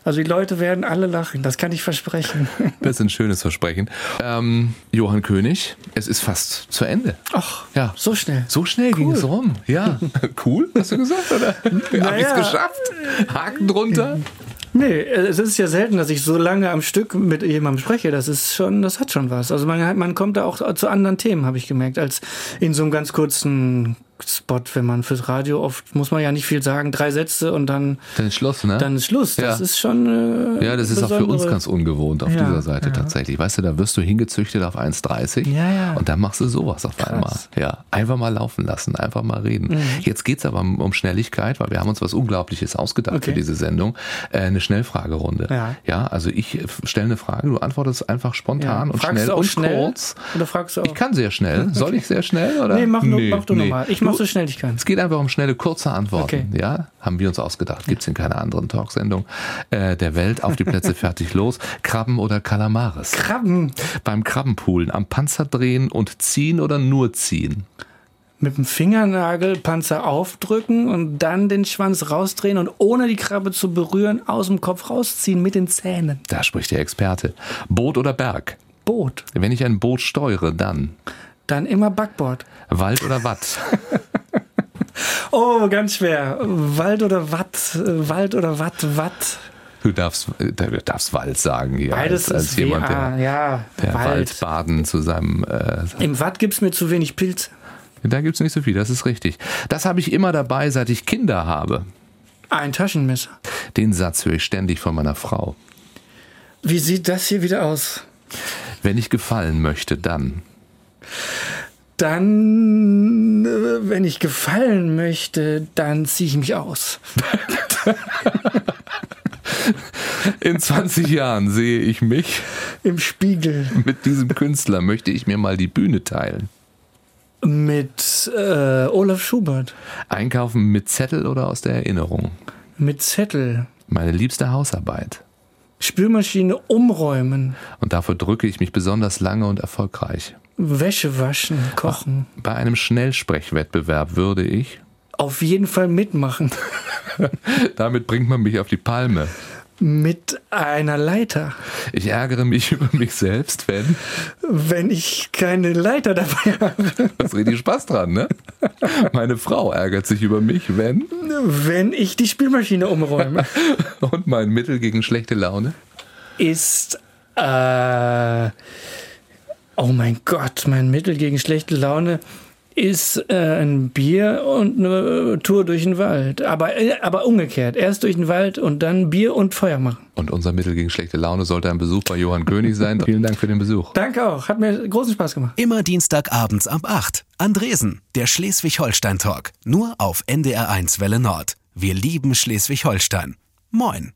S3: Also die Leute werden alle lachen, das kann ich versprechen. [laughs]
S2: Das ist ein schönes Versprechen. Ähm, Johann König, es ist fast zu Ende.
S3: Ach, ja. so schnell.
S2: So schnell cool. ging es rum. Ja, [laughs] cool, hast du gesagt, oder? Naja. Hab ich's geschafft? Haken drunter?
S3: Nee, es ist ja selten, dass ich so lange am Stück mit jemandem spreche. Das ist schon, das hat schon was. Also man, man kommt da auch zu anderen Themen, habe ich gemerkt, als in so einem ganz kurzen Spot, wenn man fürs Radio oft muss man ja nicht viel sagen, drei Sätze und dann
S2: dann ist Schluss, ne?
S3: Dann ist Schluss. Das ja. ist schon
S2: äh, ja, das ist auch für uns ganz ungewohnt auf ja, dieser Seite ja. tatsächlich. Weißt du, da wirst du hingezüchtet auf 1,30
S3: ja, ja.
S2: und dann machst du sowas auf Krass. einmal. Ja, einfach mal laufen lassen, einfach mal reden. Mhm. Jetzt geht's aber um Schnelligkeit, weil wir haben uns was Unglaubliches ausgedacht okay. für diese Sendung. Äh, eine Schnellfragerunde. Ja. ja, also ich stelle eine Frage, du antwortest einfach spontan und
S3: fragst
S2: schnell
S3: und
S2: schnell? kurz.
S3: Oder fragst du auch?
S2: Ich kann sehr schnell. Soll ich sehr schnell oder?
S3: Nee, mach, nee, mach du nee. nochmal. Ich mach so schnell ich kann.
S2: Es geht einfach um schnelle, kurze Antworten. Okay. Ja, haben wir uns ausgedacht. Gibt es in keiner anderen Talksendung äh, der Welt. Auf die Plätze [laughs] fertig los. Krabben oder Kalamares?
S3: Krabben.
S2: Beim Krabbenpoolen am Panzer drehen und ziehen oder nur ziehen?
S3: mit dem Fingernagel Panzer aufdrücken und dann den Schwanz rausdrehen und ohne die Krabbe zu berühren aus dem Kopf rausziehen mit den Zähnen.
S2: Da spricht der Experte. Boot oder Berg?
S3: Boot.
S2: Wenn ich ein Boot steuere, dann?
S3: Dann immer Backboard.
S2: Wald oder Watt? [laughs]
S3: oh, ganz schwer. Wald oder Watt? Wald oder Watt? Watt?
S2: Du darfst, du darfst Wald sagen hier.
S3: Beides als, als ist jemand, der,
S2: ja, der Wald. Waldbaden zu seinem. Äh,
S3: Im Watt gibt es mir zu wenig Pilze.
S2: Da gibt es nicht so viel, das ist richtig. Das habe ich immer dabei, seit ich Kinder habe.
S3: Ein Taschenmesser.
S2: Den Satz höre ich ständig von meiner Frau.
S3: Wie sieht das hier wieder aus?
S2: Wenn ich gefallen möchte, dann.
S3: Dann, äh, wenn ich gefallen möchte, dann ziehe ich mich aus. [laughs]
S2: In 20 Jahren sehe ich mich
S3: im Spiegel.
S2: Mit diesem Künstler möchte ich mir mal die Bühne teilen.
S3: Mit äh, Olaf Schubert.
S2: Einkaufen mit Zettel oder aus der Erinnerung?
S3: Mit Zettel.
S2: Meine liebste Hausarbeit.
S3: Spülmaschine umräumen.
S2: Und dafür drücke ich mich besonders lange und erfolgreich.
S3: Wäsche waschen, kochen.
S2: Bei einem Schnellsprechwettbewerb würde ich
S3: auf jeden Fall mitmachen. [laughs]
S2: Damit bringt man mich auf die Palme
S3: mit einer Leiter.
S2: Ich ärgere mich [laughs] über mich selbst, wenn.
S3: Wenn ich keine Leiter dabei habe.
S2: Das ist richtig Spaß dran, ne? Meine Frau ärgert sich über mich, wenn.
S3: Wenn ich die Spielmaschine umräume. [laughs]
S2: Und mein Mittel gegen schlechte Laune?
S3: Ist. Äh, oh mein Gott, mein Mittel gegen schlechte Laune ist äh, ein Bier und eine Tour durch den Wald. Aber, äh, aber umgekehrt. Erst durch den Wald und dann Bier und Feuer machen.
S2: Und unser Mittel gegen schlechte Laune sollte ein Besuch bei Johann König sein. [laughs] Vielen Dank für den Besuch.
S3: Danke auch. Hat mir großen Spaß gemacht.
S1: Immer Dienstagabends ab 8. Andresen, der Schleswig-Holstein-Talk. Nur auf NDR1 Welle Nord. Wir lieben Schleswig-Holstein. Moin.